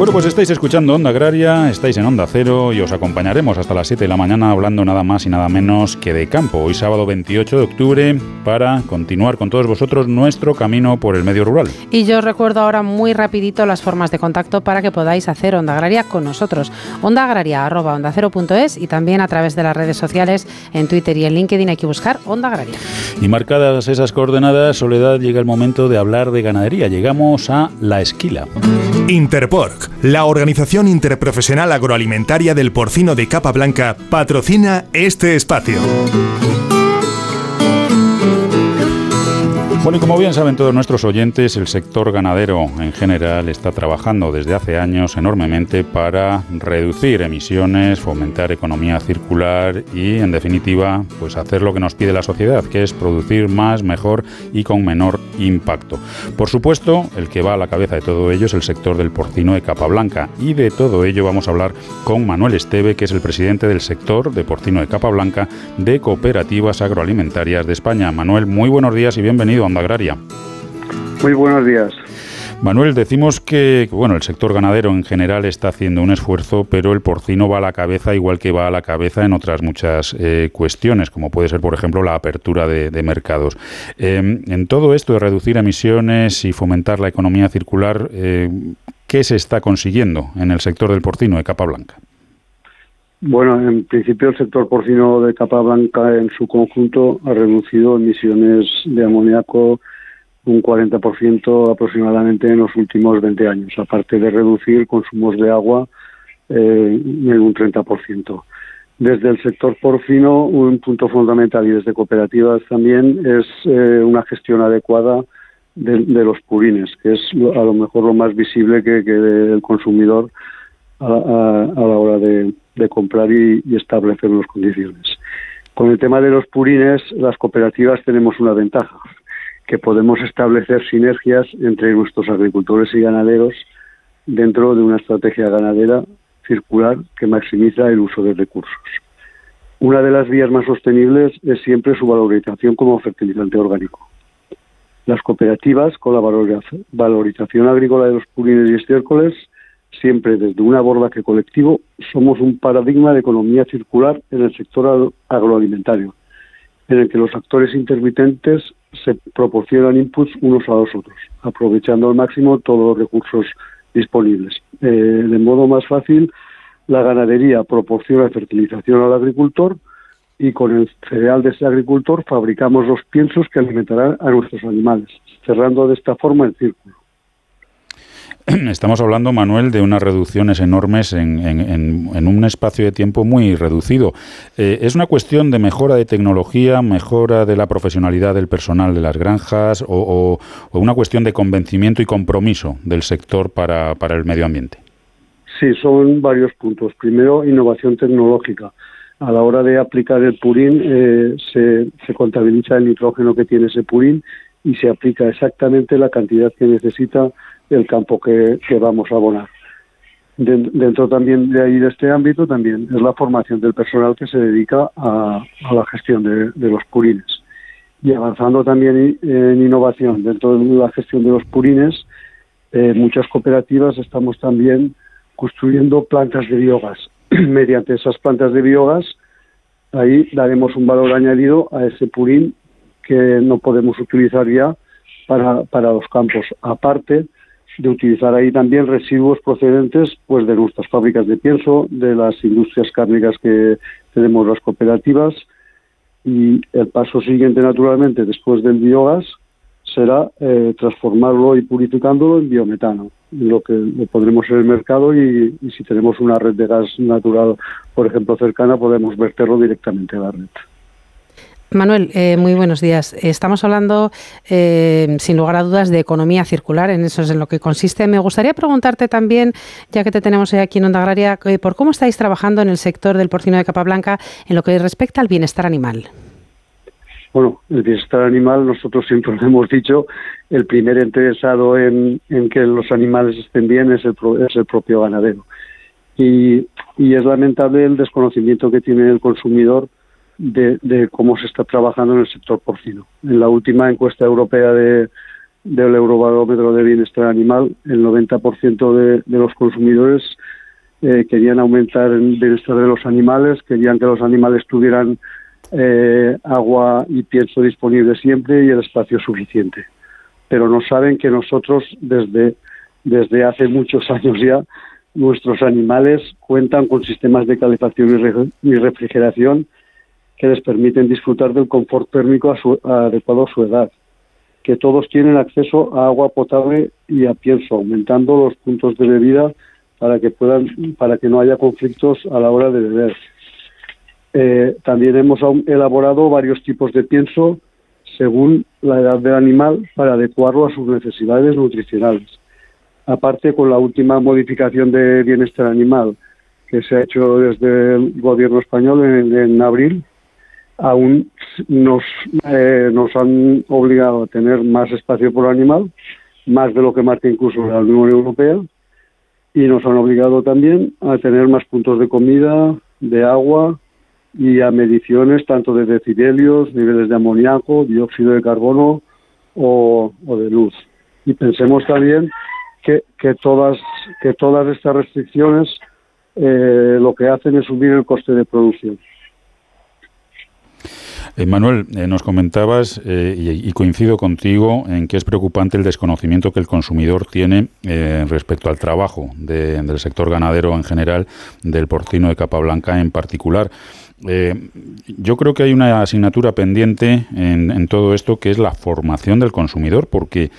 Bueno, pues estáis escuchando Onda Agraria, estáis en Onda Cero y os acompañaremos hasta las 7 de la mañana hablando nada más y nada menos que de campo. Hoy sábado 28 de octubre para continuar con todos vosotros nuestro camino por el medio rural. Y yo os recuerdo ahora muy rapidito las formas de contacto para que podáis hacer Onda Agraria con nosotros. Onda Agraria arroba onda cero punto es y también a través de las redes sociales en Twitter y en LinkedIn hay que buscar Onda Agraria. Y marcadas esas coordenadas, Soledad, llega el momento de hablar de ganadería. Llegamos a La Esquila. Interpork La Organización Interprofesional Agroalimentaria del Porcino de Capa Blanca patrocina este espacio. Bueno, y como bien saben todos nuestros oyentes, el sector ganadero en general está trabajando desde hace años enormemente para reducir emisiones, fomentar economía circular y, en definitiva, pues hacer lo que nos pide la sociedad, que es producir más, mejor y con menor impacto. Por supuesto, el que va a la cabeza de todo ello es el sector del porcino de capa blanca y de todo ello vamos a hablar con Manuel Esteve, que es el presidente del sector de porcino de capa blanca de Cooperativas Agroalimentarias de España. Manuel, muy buenos días y bienvenido a Onda Agraria. Muy buenos días. Manuel, decimos que bueno, el sector ganadero en general está haciendo un esfuerzo, pero el porcino va a la cabeza igual que va a la cabeza en otras muchas eh, cuestiones, como puede ser, por ejemplo, la apertura de, mercados. Em, en todo esto de reducir emisiones y fomentar la economía circular, eh, ¿qué se está consiguiendo en el sector del porcino de capa blanca? Bueno, en principio el sector porcino de capa blanca en su conjunto ha reducido emisiones de amoníaco un 40% aproximadamente en los últimos 20 años, aparte de reducir consumos de agua eh, en un 30%. Desde el sector porcino, un punto fundamental y desde cooperativas también es eh, una gestión adecuada de, los purines, que es a lo mejor lo más visible que, que el consumidor a, la hora de, comprar y, y establecer unas condiciones. Con el tema de los purines, las cooperativas tenemos una ventaja que podemos establecer sinergias entre nuestros agricultores y ganaderos dentro de una estrategia ganadera circular que maximiza el uso de recursos. Una de las vías más sostenibles es siempre su valorización como fertilizante orgánico. Las cooperativas, con la valorización agrícola de los purines y estiércoles, siempre desde un abordaje colectivo, somos un paradigma de economía circular en el sector agroalimentario, en el que los actores intermitentes se proporcionan inputs unos a los otros, aprovechando al máximo todos los recursos disponibles. Eh, de modo más fácil, la ganadería proporciona fertilización al agricultor y con el cereal de ese agricultor fabricamos los piensos que alimentarán a nuestros animales, cerrando de esta forma el círculo. Estamos hablando, Manuel, de unas reducciones enormes en, un espacio de tiempo muy reducido. Eh, ¿Es una cuestión de mejora de tecnología, mejora de la profesionalidad del personal de las granjas o, una cuestión de convencimiento y compromiso del sector para, el medio ambiente? Sí, son varios puntos. Primero, innovación tecnológica. A la hora de aplicar el purín, eh, se, se contabiliza el nitrógeno que tiene ese purín y se aplica exactamente la cantidad que necesita el campo que, vamos a abonar. dentro también de ahí, de este ámbito, también es la formación del personal que se dedica a, la gestión de, los purines. Y avanzando también en innovación dentro de la gestión de los purines, eh, muchas cooperativas estamos también construyendo plantas de biogás. Mediante esas plantas de biogás, ahí daremos un valor añadido a ese purín que no podemos utilizar ya para, para los campos. Aparte, de utilizar ahí también residuos procedentes pues de nuestras fábricas de pienso, de las industrias cárnicas que tenemos las cooperativas y el paso siguiente naturalmente después del biogás será eh, transformarlo y purificándolo en biometano, lo que lo pondremos en el mercado y, y si tenemos una red de gas natural, por ejemplo, cercana, podemos verterlo directamente a la red. Manuel, eh, muy buenos días. Estamos hablando, eh, sin lugar a dudas, de economía circular, en eso es en lo que consiste. Me gustaría preguntarte también, ya que te tenemos aquí en Onda Agraria, eh, por cómo estáis trabajando en el sector del porcino de capa blanca en lo que respecta al bienestar animal. Bueno, el bienestar animal, nosotros siempre lo hemos dicho, el primer interesado en, que los animales estén bien es el, es el propio ganadero. Y, y es lamentable el desconocimiento que tiene el consumidor de, cómo se está trabajando en el sector porcino. En la última encuesta europea de, del Eurobarómetro de Bienestar Animal, el 90% de, de los consumidores eh, querían aumentar el bienestar de los animales, querían que los animales tuvieran eh, agua y pienso disponible siempre y el espacio suficiente. Pero no saben que nosotros desde, desde hace muchos años ya nuestros animales cuentan con sistemas de calefacción y refrigeración que les permiten disfrutar del confort térmico adecuado a su edad, que todos tienen acceso a agua potable y a pienso, aumentando los puntos de bebida para que puedan, para que no haya conflictos a la hora de beber. Eh, también hemos elaborado varios tipos de pienso según la edad del animal para adecuarlo a sus necesidades nutricionales. Aparte, con la última modificación de bienestar animal que se ha hecho desde el gobierno español en, abril, aún nos, eh, nos han obligado a tener más espacio por animal, más de lo que marca incluso la Unión Europea, y nos han obligado también a tener más puntos de comida, de agua y a mediciones tanto de decibelios, niveles de amoníaco, dióxido de carbono o, de luz. Y pensemos también que, que, todas, que todas estas restricciones eh, lo que hacen es subir el coste de producción. Eh, Manuel, eh, nos comentabas, y, coincido contigo, en que es preocupante el desconocimiento que el consumidor tiene respecto al trabajo del sector ganadero en general, del porcino de capa blanca en particular. Eh, yo creo que hay una asignatura pendiente en, todo esto que es la formación del consumidor, porque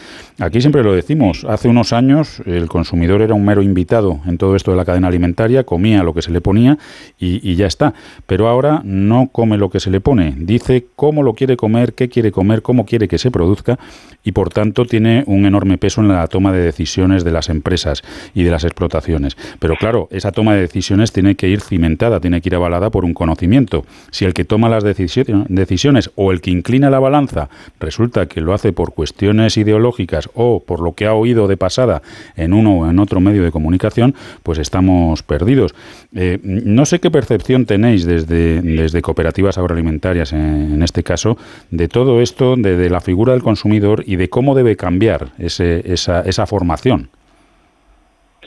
aquí siempre lo decimos, hace unos años el consumidor era un mero invitado en todo esto de la cadena alimentaria, comía lo que se le ponía y, ya está, pero ahora no come lo que se le pone, dice cómo lo quiere comer, qué quiere comer, cómo quiere que se produzca y por tanto tiene un enorme peso en la toma de decisiones de las empresas y de las explotaciones. Pero claro, esa toma de decisiones tiene que ir cimentada, tiene que ir avalada por un conocimiento. Si el que toma las decisiones o el que inclina la balanza resulta que lo hace por cuestiones ideológicas o por lo que ha oído de pasada en uno o en otro medio de comunicación, pues estamos perdidos. Eh, no sé qué percepción tenéis desde, desde cooperativas agroalimentarias, en, este caso, de todo esto, de, la figura del consumidor y de cómo debe cambiar ese, esa, esa formación.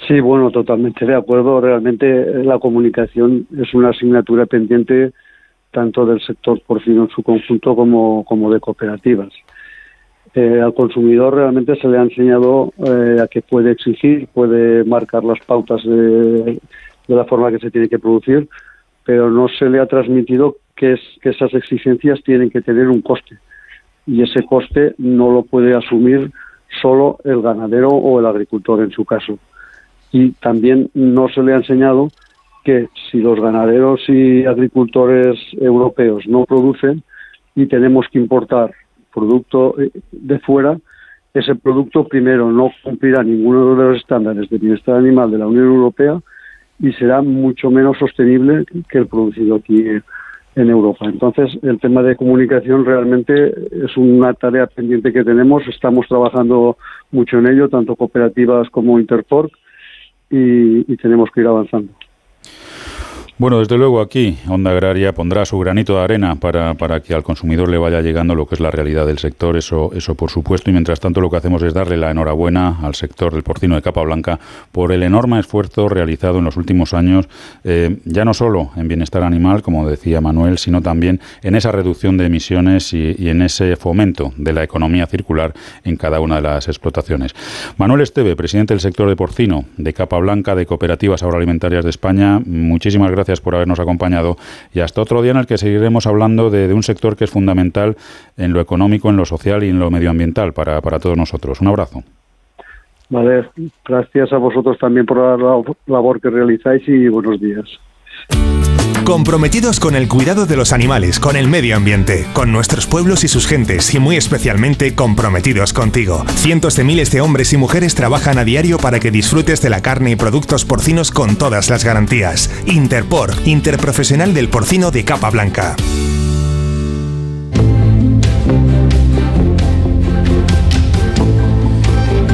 Sí, bueno, totalmente de acuerdo. Realmente eh, la comunicación es una asignatura pendiente tanto del sector porcino en su conjunto como, como de cooperativas. Eh, al consumidor realmente se le ha enseñado eh, a que puede exigir, puede marcar las pautas de, de, la forma que se tiene que producir, pero no se le ha transmitido que, es, que esas exigencias tienen que tener un coste. Y ese coste no lo puede asumir solo el ganadero o el agricultor en su caso y también no se le ha enseñado que si los ganaderos y agricultores europeos no producen y tenemos que importar producto eh, de fuera, ese producto primero no cumplirá ninguno de los estándares de bienestar animal de la Unión Europea y será mucho menos sostenible que el producido aquí en Europa. Entonces, el tema de comunicación realmente es una tarea pendiente que tenemos. Estamos trabajando mucho en ello, tanto cooperativas como Interporc, y, tenemos que ir avanzando. Bueno, desde luego aquí Onda Agraria pondrá su granito de arena para, para, que al consumidor le vaya llegando lo que es la realidad del sector, eso, eso por supuesto, y mientras tanto lo que hacemos es darle la enhorabuena al sector del porcino de capa blanca por el enorme esfuerzo realizado en los últimos años, eh, ya no solo en bienestar animal, como decía Manuel, sino también en esa reducción de emisiones y, y en ese fomento de la economía circular en cada una de las explotaciones. Manuel Esteve, presidente del sector de porcino de capa blanca de Cooperativas Agroalimentarias de España, muchísimas gracias gracias por habernos acompañado y hasta otro día en el que seguiremos hablando de, un sector que es fundamental en lo económico, en lo social y en lo medioambiental para, para todos nosotros. Un abrazo. Vale, gracias a vosotros también por la labor que realizáis y buenos días. Comprometidos con el cuidado de los animales, con el medio ambiente, con nuestros pueblos y sus gentes y muy especialmente comprometidos contigo. Cientos de miles de hombres y mujeres trabajan a diario para que disfrutes de la carne y productos porcinos con todas las garantías. Interpor, Interprofesional del Porcino de Capa Blanca.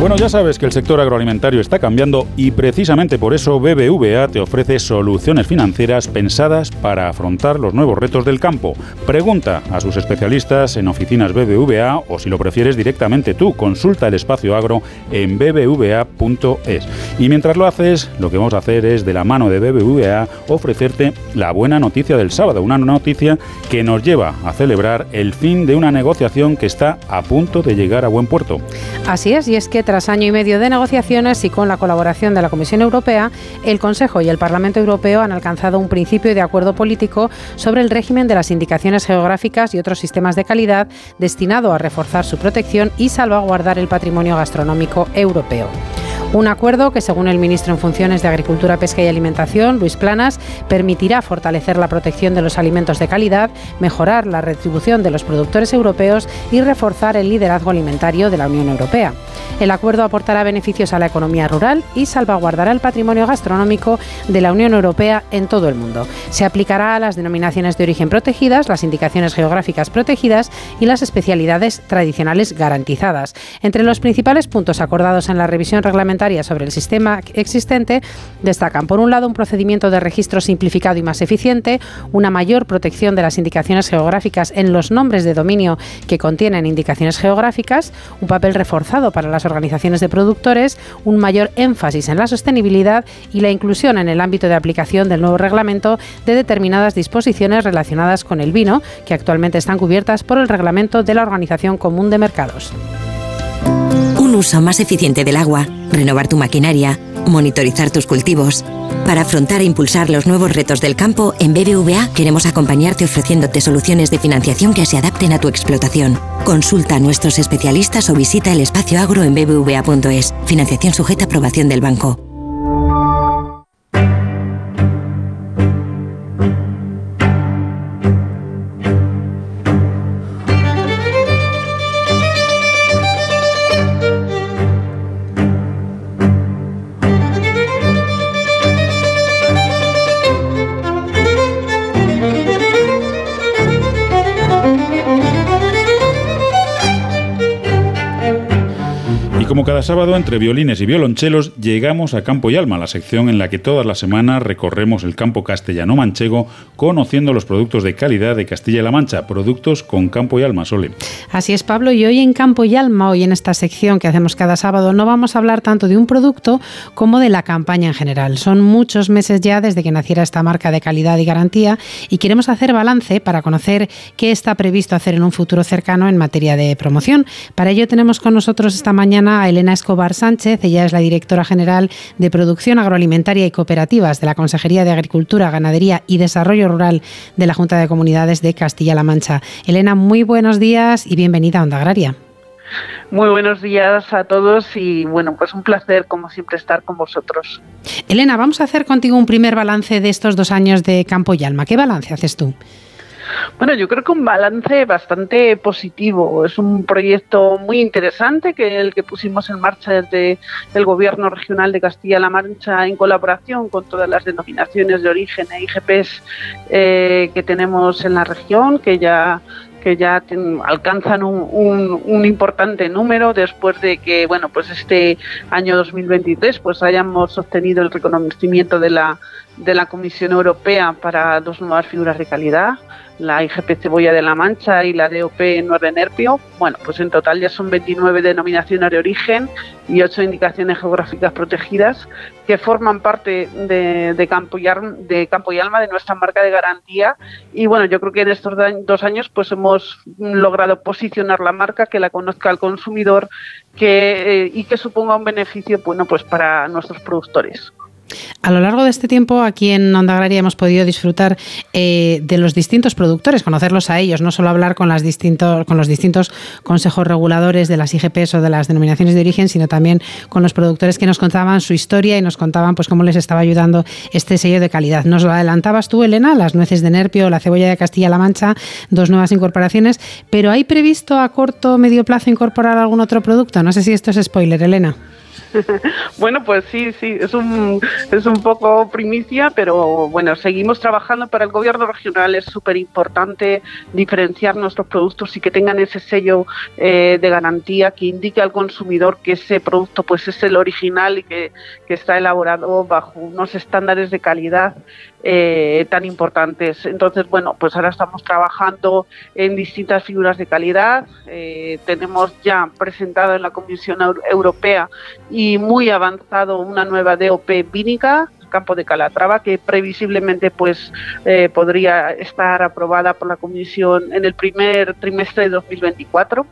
Bueno, ya sabes que el sector agroalimentario está cambiando y precisamente por eso BBVA te ofrece soluciones financieras pensadas para afrontar los nuevos retos del campo. Pregunta a sus especialistas en oficinas BBVA o si lo prefieres directamente tú, consulta el espacio agro en bbva.es. Y mientras lo haces, lo que vamos a hacer es de la mano de BBVA ofrecerte la buena noticia del sábado, una noticia que nos lleva a celebrar el fin de una negociación que está a punto de llegar a buen puerto. Así es, y es que tras año y medio de negociaciones y con la colaboración de la Comisión Europea, el Consejo y el Parlamento Europeo han alcanzado un principio de acuerdo político sobre el régimen de las indicaciones geográficas y otros sistemas de calidad destinado a reforzar su protección y salvaguardar el patrimonio gastronómico europeo. Un acuerdo que, según el ministro en funciones de Agricultura, Pesca y Alimentación, Luis Planas, permitirá fortalecer la protección de los alimentos de calidad, mejorar la retribución de los productores europeos y reforzar el liderazgo alimentario de la Unión Europea. El acuerdo aportará beneficios a la economía rural y salvaguardará el patrimonio gastronómico de la Unión Europea en todo el mundo. Se aplicará a las denominaciones de origen protegidas, las indicaciones geográficas protegidas y las especialidades tradicionales garantizadas. Entre los principales puntos acordados en la revisión reglamentaria sobre el sistema existente destacan, por un lado, un procedimiento de registro simplificado y más eficiente, una mayor protección de las indicaciones geográficas en los nombres de dominio que contienen indicaciones geográficas, un papel reforzado para las organizaciones de productores, un mayor énfasis en la sostenibilidad y la inclusión en el ámbito de aplicación del nuevo reglamento de determinadas disposiciones relacionadas con el vino, que actualmente están cubiertas por el reglamento de la Organización Común de Mercados. Un uso más eficiente del agua, renovar tu maquinaria, monitorizar tus cultivos. Para afrontar e impulsar los nuevos retos del campo, en BBVA queremos acompañarte ofreciéndote soluciones de financiación que se adapten a tu explotación. Consulta a nuestros especialistas o visita el espacio agro en bbva.es. Financiación sujeta a aprobación del banco. Sábado, entre violines y violonchelos, llegamos a Campo y Alma, la sección en la que todas las semanas recorremos el campo castellano-manchego conociendo los productos de calidad de Castilla y La Mancha, productos con Campo y Alma, Sole. Así es, Pablo, y hoy en Campo y Alma, hoy en esta sección que hacemos cada sábado, no vamos a hablar tanto de un producto como de la campaña en general. Son muchos meses ya desde que naciera esta marca de calidad y garantía y queremos hacer balance para conocer qué está previsto hacer en un futuro cercano en materia de promoción. Para ello tenemos con nosotros esta mañana Elena Escobar Sánchez. Ella es la directora general de Producción Agroalimentaria y Cooperativas de la Consejería de Agricultura, Ganadería y Desarrollo Rural de la Junta de Comunidades de Castilla-La Mancha. Elena, muy buenos días y bienvenida a Onda Agraria. Muy buenos días a todos y bueno, pues un placer como siempre estar con vosotros. Elena, vamos a hacer contigo un primer balance de estos dos años de Campo y Alma. ¿Qué balance haces tú? Bueno, yo creo que un balance bastante positivo. Es un proyecto muy interesante que el que pusimos en marcha desde el Gobierno Regional de Castilla-La Mancha en colaboración con todas las denominaciones de origen e IGPs eh, que tenemos en la región, que ya que ya alcanzan un, un, importante número después de que bueno pues este año 2023 pues hayamos obtenido el reconocimiento de la de la Comisión Europea para dos nuevas figuras de calidad la IGP Cebolla de la Mancha y la DOP Nueve Nerpio. Bueno, pues en total ya son 29 denominaciones de origen y 8 indicaciones geográficas protegidas que forman parte de, Campo, y de Campo y Alma, de nuestra marca de garantía. Y bueno, yo creo que en estos dos años pues hemos logrado posicionar la marca, que la conozca el consumidor eh, y que suponga un beneficio bueno, pues para nuestros productores. A lo largo de este tiempo, aquí en Onda Agraria hemos podido disfrutar eh, de los distintos productores, conocerlos a ellos, no solo hablar con, las con los distintos consejos reguladores de las IGPs o de las denominaciones de origen, sino también con los productores que nos contaban su historia y nos contaban pues cómo les estaba ayudando este sello de calidad. Nos lo adelantabas tú, Elena, las nueces de Nerpio, la cebolla de Castilla-La Mancha, dos nuevas incorporaciones, pero ¿hay previsto a corto o medio plazo incorporar algún otro producto? No sé si esto es spoiler, Elena. bueno, pues sí, sí, es un, es un poco primicia, pero bueno, seguimos trabajando para el gobierno regional. Es súper importante diferenciar nuestros productos y que tengan ese sello eh, de garantía que indique al consumidor que ese producto pues es el original y que, que está elaborado bajo unos estándares de calidad eh, tan importantes. Entonces, bueno, pues ahora estamos trabajando en distintas figuras de calidad. Eh, tenemos ya presentado en la Comisión Europea y muy avanzado una nueva DOP vínica campo de Calatrava que previsiblemente pues eh, podría estar aprobada por la Comisión en el primer trimestre de 2024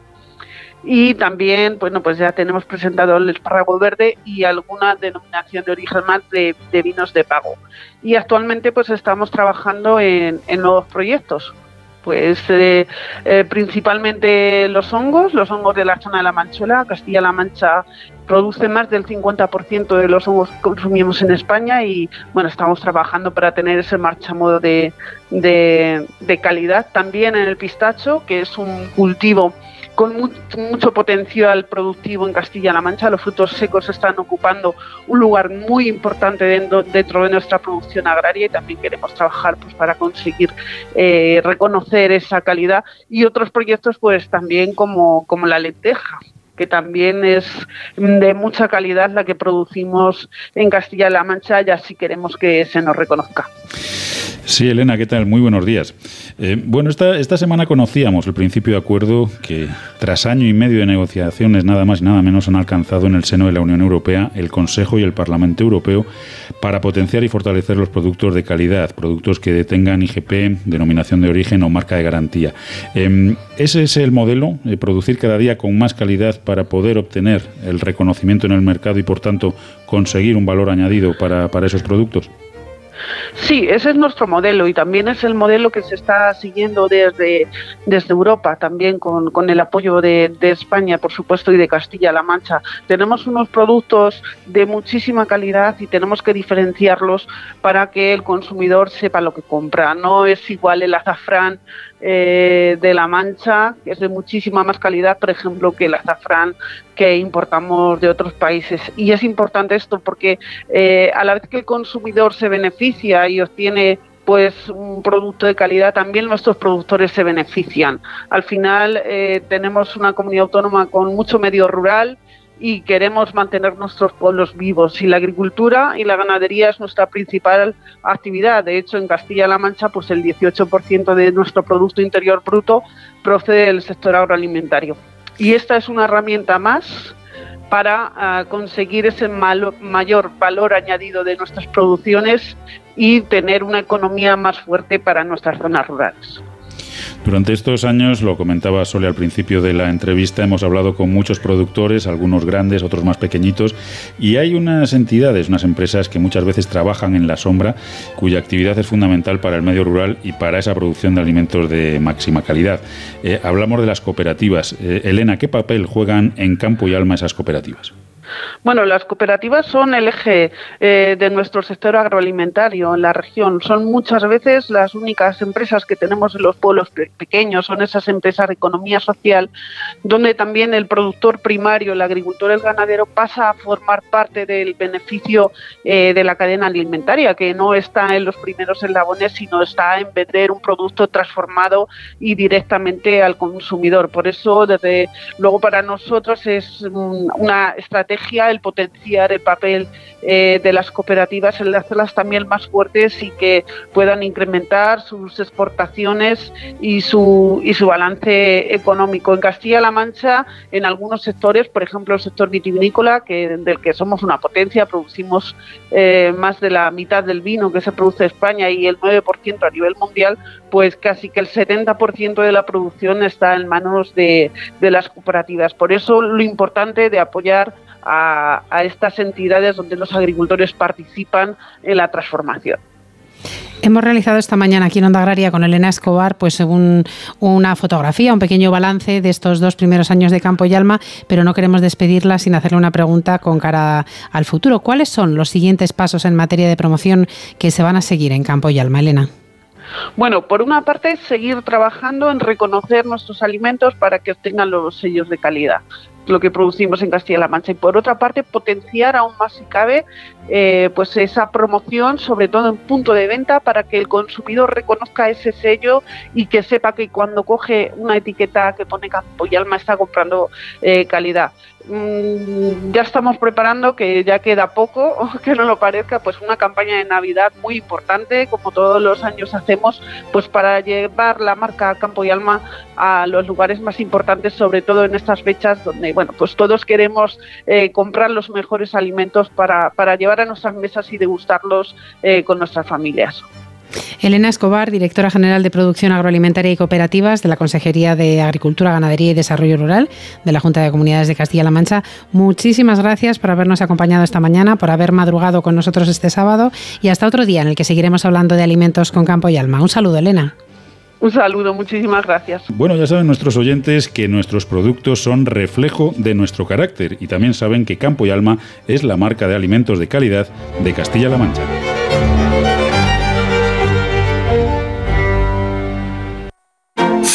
y también, bueno, pues ya tenemos presentado el espárrago verde y alguna denominación de origen más de, vinos de pago. Y actualmente pues estamos trabajando en, nuevos proyectos Pues eh, eh, principalmente los hongos, los hongos de la zona de la Manchuela, Castilla-La Mancha produce más del 50% de los hongos que consumimos en España y bueno, estamos trabajando para tener ese marchamodo de, de, de calidad. También en el pistacho, que es un cultivo con mucho potencial productivo en Castilla-La Mancha. Los frutos secos están ocupando un lugar muy importante dentro, de nuestra producción agraria y también queremos trabajar pues, para conseguir eh, reconocer esa calidad y otros proyectos pues también como, como la lenteja que también es de mucha calidad la que producimos en Castilla-La Mancha y así queremos que se nos reconozca. Sí, Elena, ¿qué tal? Muy buenos días. Eh, bueno, esta, esta semana conocíamos el principio de acuerdo que tras año y medio de negociaciones, nada más y nada menos, han alcanzado en el seno de la Unión Europea el Consejo y el Parlamento Europeo para potenciar y fortalecer los productos de calidad, productos que detengan IGP, denominación de origen o marca de garantía. Em, ¿Ese es el modelo? de producir cada día con más calidad para poder obtener el reconocimiento en el mercado y, por tanto, conseguir un valor añadido para, para esos productos? Sí, ese es nuestro modelo y también es el modelo que se está siguiendo desde, desde Europa, también con, con el apoyo de, de, España, por supuesto, y de Castilla-La Mancha. Tenemos unos productos de muchísima calidad y tenemos que diferenciarlos para que el consumidor sepa lo que compra. No es igual el azafrán eh, de La Mancha, que es de muchísima más calidad, por ejemplo, que el azafrán que importamos de otros países. Y es importante esto porque eh, a la vez que el consumidor se beneficia y obtiene pues un producto de calidad, también nuestros productores se benefician. Al final eh, tenemos una comunidad autónoma con mucho medio rural, y queremos mantener nuestros pueblos vivos. Y la agricultura y la ganadería es nuestra principal actividad. De hecho, en Castilla-La Mancha, pues el 18% de nuestro Producto Interior Bruto procede del sector agroalimentario. Y esta es una herramienta más para ah, conseguir ese mayor valor añadido de nuestras producciones y tener una economía más fuerte para nuestras zonas rurales. Durante estos años, lo comentaba Sole al principio de la entrevista, hemos hablado con muchos productores, algunos grandes, otros más pequeñitos, y hay unas entidades, unas empresas que muchas veces trabajan en la sombra, cuya actividad es fundamental para el medio rural y para esa producción de alimentos de máxima calidad. Eh, hablamos de las cooperativas. Eh, Elena, ¿qué papel juegan en campo y alma esas cooperativas? Bueno, las cooperativas son el eje eh, de nuestro sector agroalimentario en la región. Son muchas veces las únicas empresas que tenemos en los pueblos pequeños, son esas empresas de economía social, donde también el productor primario, el agricultor, el ganadero pasa a formar parte del beneficio eh, de la cadena alimentaria, que no está en los primeros eslabones, sino está en vender un producto transformado y directamente al consumidor. Por eso, desde luego para nosotros es una estrategia el potenciar el papel eh, de las cooperativas, el hacerlas también más fuertes y que puedan incrementar sus exportaciones y su, y su balance económico. En Castilla-La Mancha, en algunos sectores, por ejemplo el sector vitivinícola, que, del que somos una potencia, producimos eh, más de la mitad del vino que se produce en España y el 9% a nivel mundial, pues casi que el 70% de la producción está en manos de, de las cooperativas. Por eso lo importante de apoyar a, estas entidades donde los agricultores participan en la transformación. Hemos realizado esta mañana aquí en Onda Agraria con Elena Escobar pues una fotografía, un pequeño balance de estos dos primeros años de Campo y Alma, pero no queremos despedirla sin hacerle una pregunta con cara al futuro. ¿Cuáles son los siguientes pasos en materia de promoción que se van a seguir en Campo y Alma, Elena? Bueno, por una parte, seguir trabajando en reconocer nuestros alimentos para que obtengan los sellos de calidad lo que producimos en Castilla-La Mancha. Y por otra parte potenciar aún más si cabe eh, pues esa promoción sobre todo en punto de venta para que el consumidor reconozca ese sello y que sepa que cuando coge una etiqueta que pone campo y alma está comprando eh, calidad ya estamos preparando, que ya queda poco, que no lo parezca, pues una campaña de Navidad muy importante, como todos los años hacemos, pues para llevar la marca Campo y Alma a los lugares más importantes, sobre todo en estas fechas donde, bueno, pues todos queremos eh, comprar los mejores alimentos para, para, llevar a nuestras mesas y degustarlos eh, con nuestras familias. Elena Escobar, directora general de Producción Agroalimentaria y Cooperativas de la Consejería de Agricultura, Ganadería y Desarrollo Rural de la Junta de Comunidades de Castilla-La Mancha. Muchísimas gracias por habernos acompañado esta mañana, por haber madrugado con nosotros este sábado y hasta otro día en el que seguiremos hablando de alimentos con campo y alma. Un saludo, Elena. Un saludo, muchísimas gracias. Bueno, ya saben nuestros oyentes que nuestros productos son reflejo de nuestro carácter y también saben que Campo y Alma es la marca de alimentos de calidad de Castilla-La Mancha.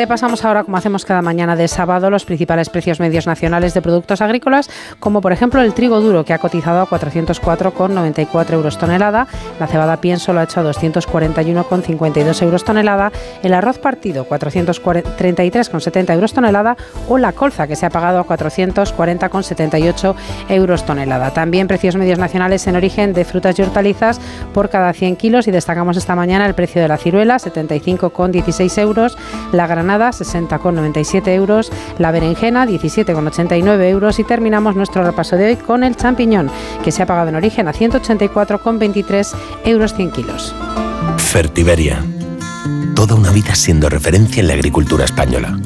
Repasamos ahora, como hacemos cada mañana de sábado, los principales precios medios nacionales de productos agrícolas, como por ejemplo el trigo duro, que ha cotizado a 404,94 euros tonelada, la cebada pienso lo ha hecho a 241,52 euros tonelada, el arroz partido 433,70 euros tonelada o la colza, que se ha pagado a 440,78 euros tonelada. También precios medios nacionales en origen de frutas y hortalizas por cada 100 kilos y destacamos esta mañana el precio de la ciruela, 75,16 euros, la granada 60,97 euros, la berenjena 17,89 euros y terminamos nuestro repaso de hoy con el champiñón, que se ha pagado en origen a 184,23 euros 100 kilos. Fertiberia. Toda una vida siendo referencia en la agricultura española.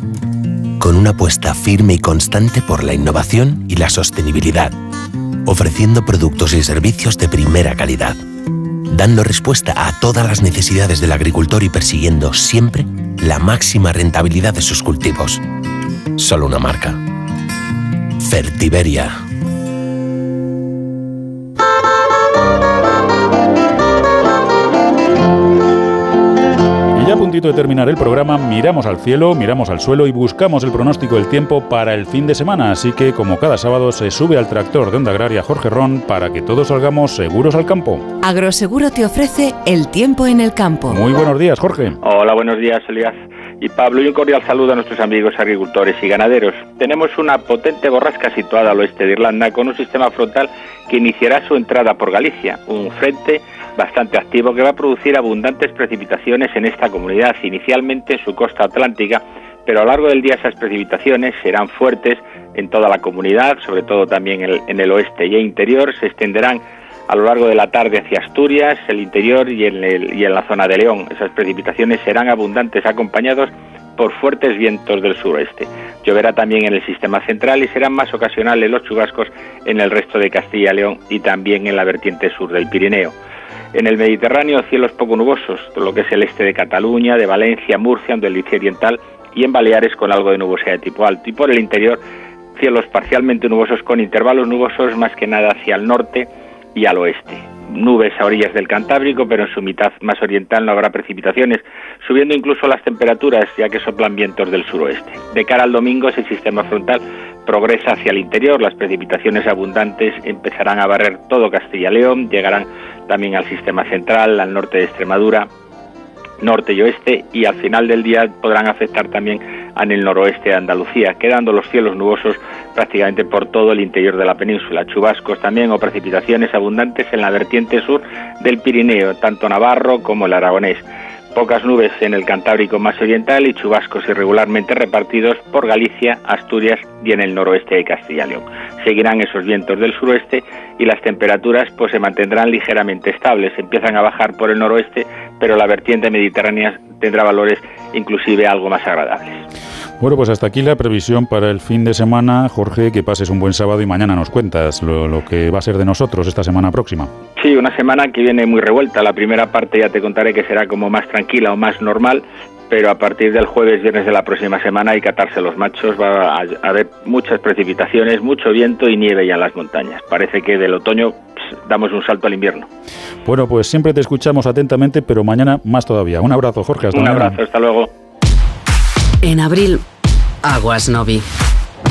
Con una apuesta firme y constante por la innovación y la sostenibilidad. Ofreciendo productos y servicios de primera calidad. Dando respuesta a todas las necesidades del agricultor y persiguiendo siempre la máxima rentabilidad de sus cultivos. Solo una marca. Fertiberia. A puntito de terminar el programa, miramos al cielo, miramos al suelo y buscamos el pronóstico del tiempo para el fin de semana. Así que, como cada sábado, se sube al tractor de Onda Agraria Jorge Ron para que todos salgamos seguros al campo. Agroseguro te ofrece el tiempo en el campo. Muy buenos días, Jorge. Hola, buenos días, Elías y Pablo, y un cordial saludo a nuestros amigos agricultores y ganaderos. Tenemos una potente borrasca situada al oeste de Irlanda con un sistema frontal que iniciará su entrada por Galicia, un frente bastante activo que va a producir abundantes precipitaciones en esta comunidad, inicialmente en su costa atlántica, pero a lo largo del día esas precipitaciones serán fuertes en toda la comunidad, sobre todo también en el, oeste y interior, se extenderán a lo largo de la tarde hacia Asturias, el interior y en, el, y en la zona de León. Esas precipitaciones serán abundantes acompañados por fuertes vientos del suroeste. Lloverá también en el sistema central y serán más ocasionales los chubascos en el resto de Castilla y León y también en la vertiente sur del Pirineo. En el Mediterráneo, cielos poco nubosos, todo lo que es el este de Cataluña, de Valencia, Murcia, Andalucía Oriental y en Baleares con algo de nubosidad de tipo alto. Y por el interior, cielos parcialmente nubosos con intervalos nubosos más que nada hacia el norte y al oeste. Nubes a orillas del Cantábrico, pero en su mitad más oriental no habrá precipitaciones, subiendo incluso las temperaturas, ya que soplan vientos del suroeste. De cara al domingo, ese sistema frontal progresa hacia el interior, las precipitaciones abundantes empezarán a barrer todo Castilla y León, llegarán también al sistema central, al norte de Extremadura, norte y oeste, y al final del día podrán afectar también en el noroeste de Andalucía, quedando los cielos nubosos prácticamente por todo el interior de la península, chubascos también o precipitaciones abundantes en la vertiente sur del Pirineo, tanto Navarro como el Aragonés. Pocas nubes en el Cantábrico más oriental y chubascos irregularmente repartidos por Galicia, Asturias y en el noroeste de Castilla y León. Seguirán esos vientos del suroeste y las temperaturas pues se mantendrán ligeramente estables. Empiezan a bajar por el noroeste, pero la vertiente mediterránea tendrá valores inclusive algo más agradables. Bueno, pues hasta aquí la previsión para el fin de semana. Jorge, que pases un buen sábado y mañana nos cuentas lo, lo, que va a ser de nosotros esta semana próxima. Sí, una semana que viene muy revuelta. La primera parte ya te contaré que será como más tranquila o más normal, pero a partir del jueves, viernes de la próxima semana hay que atarse los machos. Va a haber muchas precipitaciones, mucho viento y nieve ya en las montañas. Parece que del otoño pues, damos un salto al invierno. Bueno, pues siempre te escuchamos atentamente, pero mañana más todavía. Un abrazo, Jorge. Hasta un mañana. abrazo, hasta luego. En abril, aguas Novi.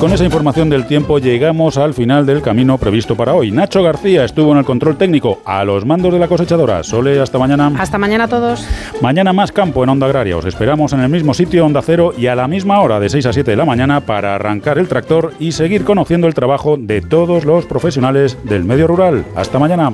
Con esa información del tiempo llegamos al final del camino previsto para hoy. Nacho García estuvo en el control técnico a los mandos de la cosechadora. Sole, hasta mañana. Hasta mañana a todos. Mañana más campo en Onda Agraria. Os esperamos en el mismo sitio, Onda Cero, y a la misma hora de 6 a 7 de la mañana para arrancar el tractor y seguir conociendo el trabajo de todos los profesionales del medio rural. Hasta mañana.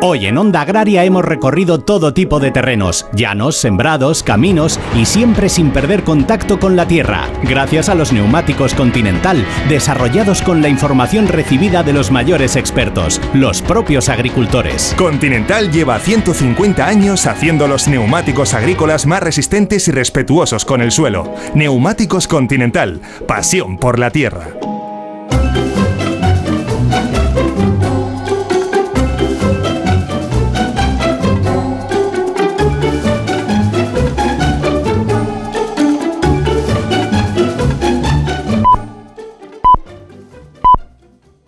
Hoy en Onda Agraria hemos recorrido todo tipo de terrenos, llanos, sembrados, caminos y siempre sin perder contacto con la tierra, gracias a los neumáticos Continental, desarrollados con la información recibida de los mayores expertos, los propios agricultores. Continental lleva 150 años haciendo los neumáticos agrícolas más resistentes y respetuosos con el suelo. Neumáticos Continental, pasión por la tierra.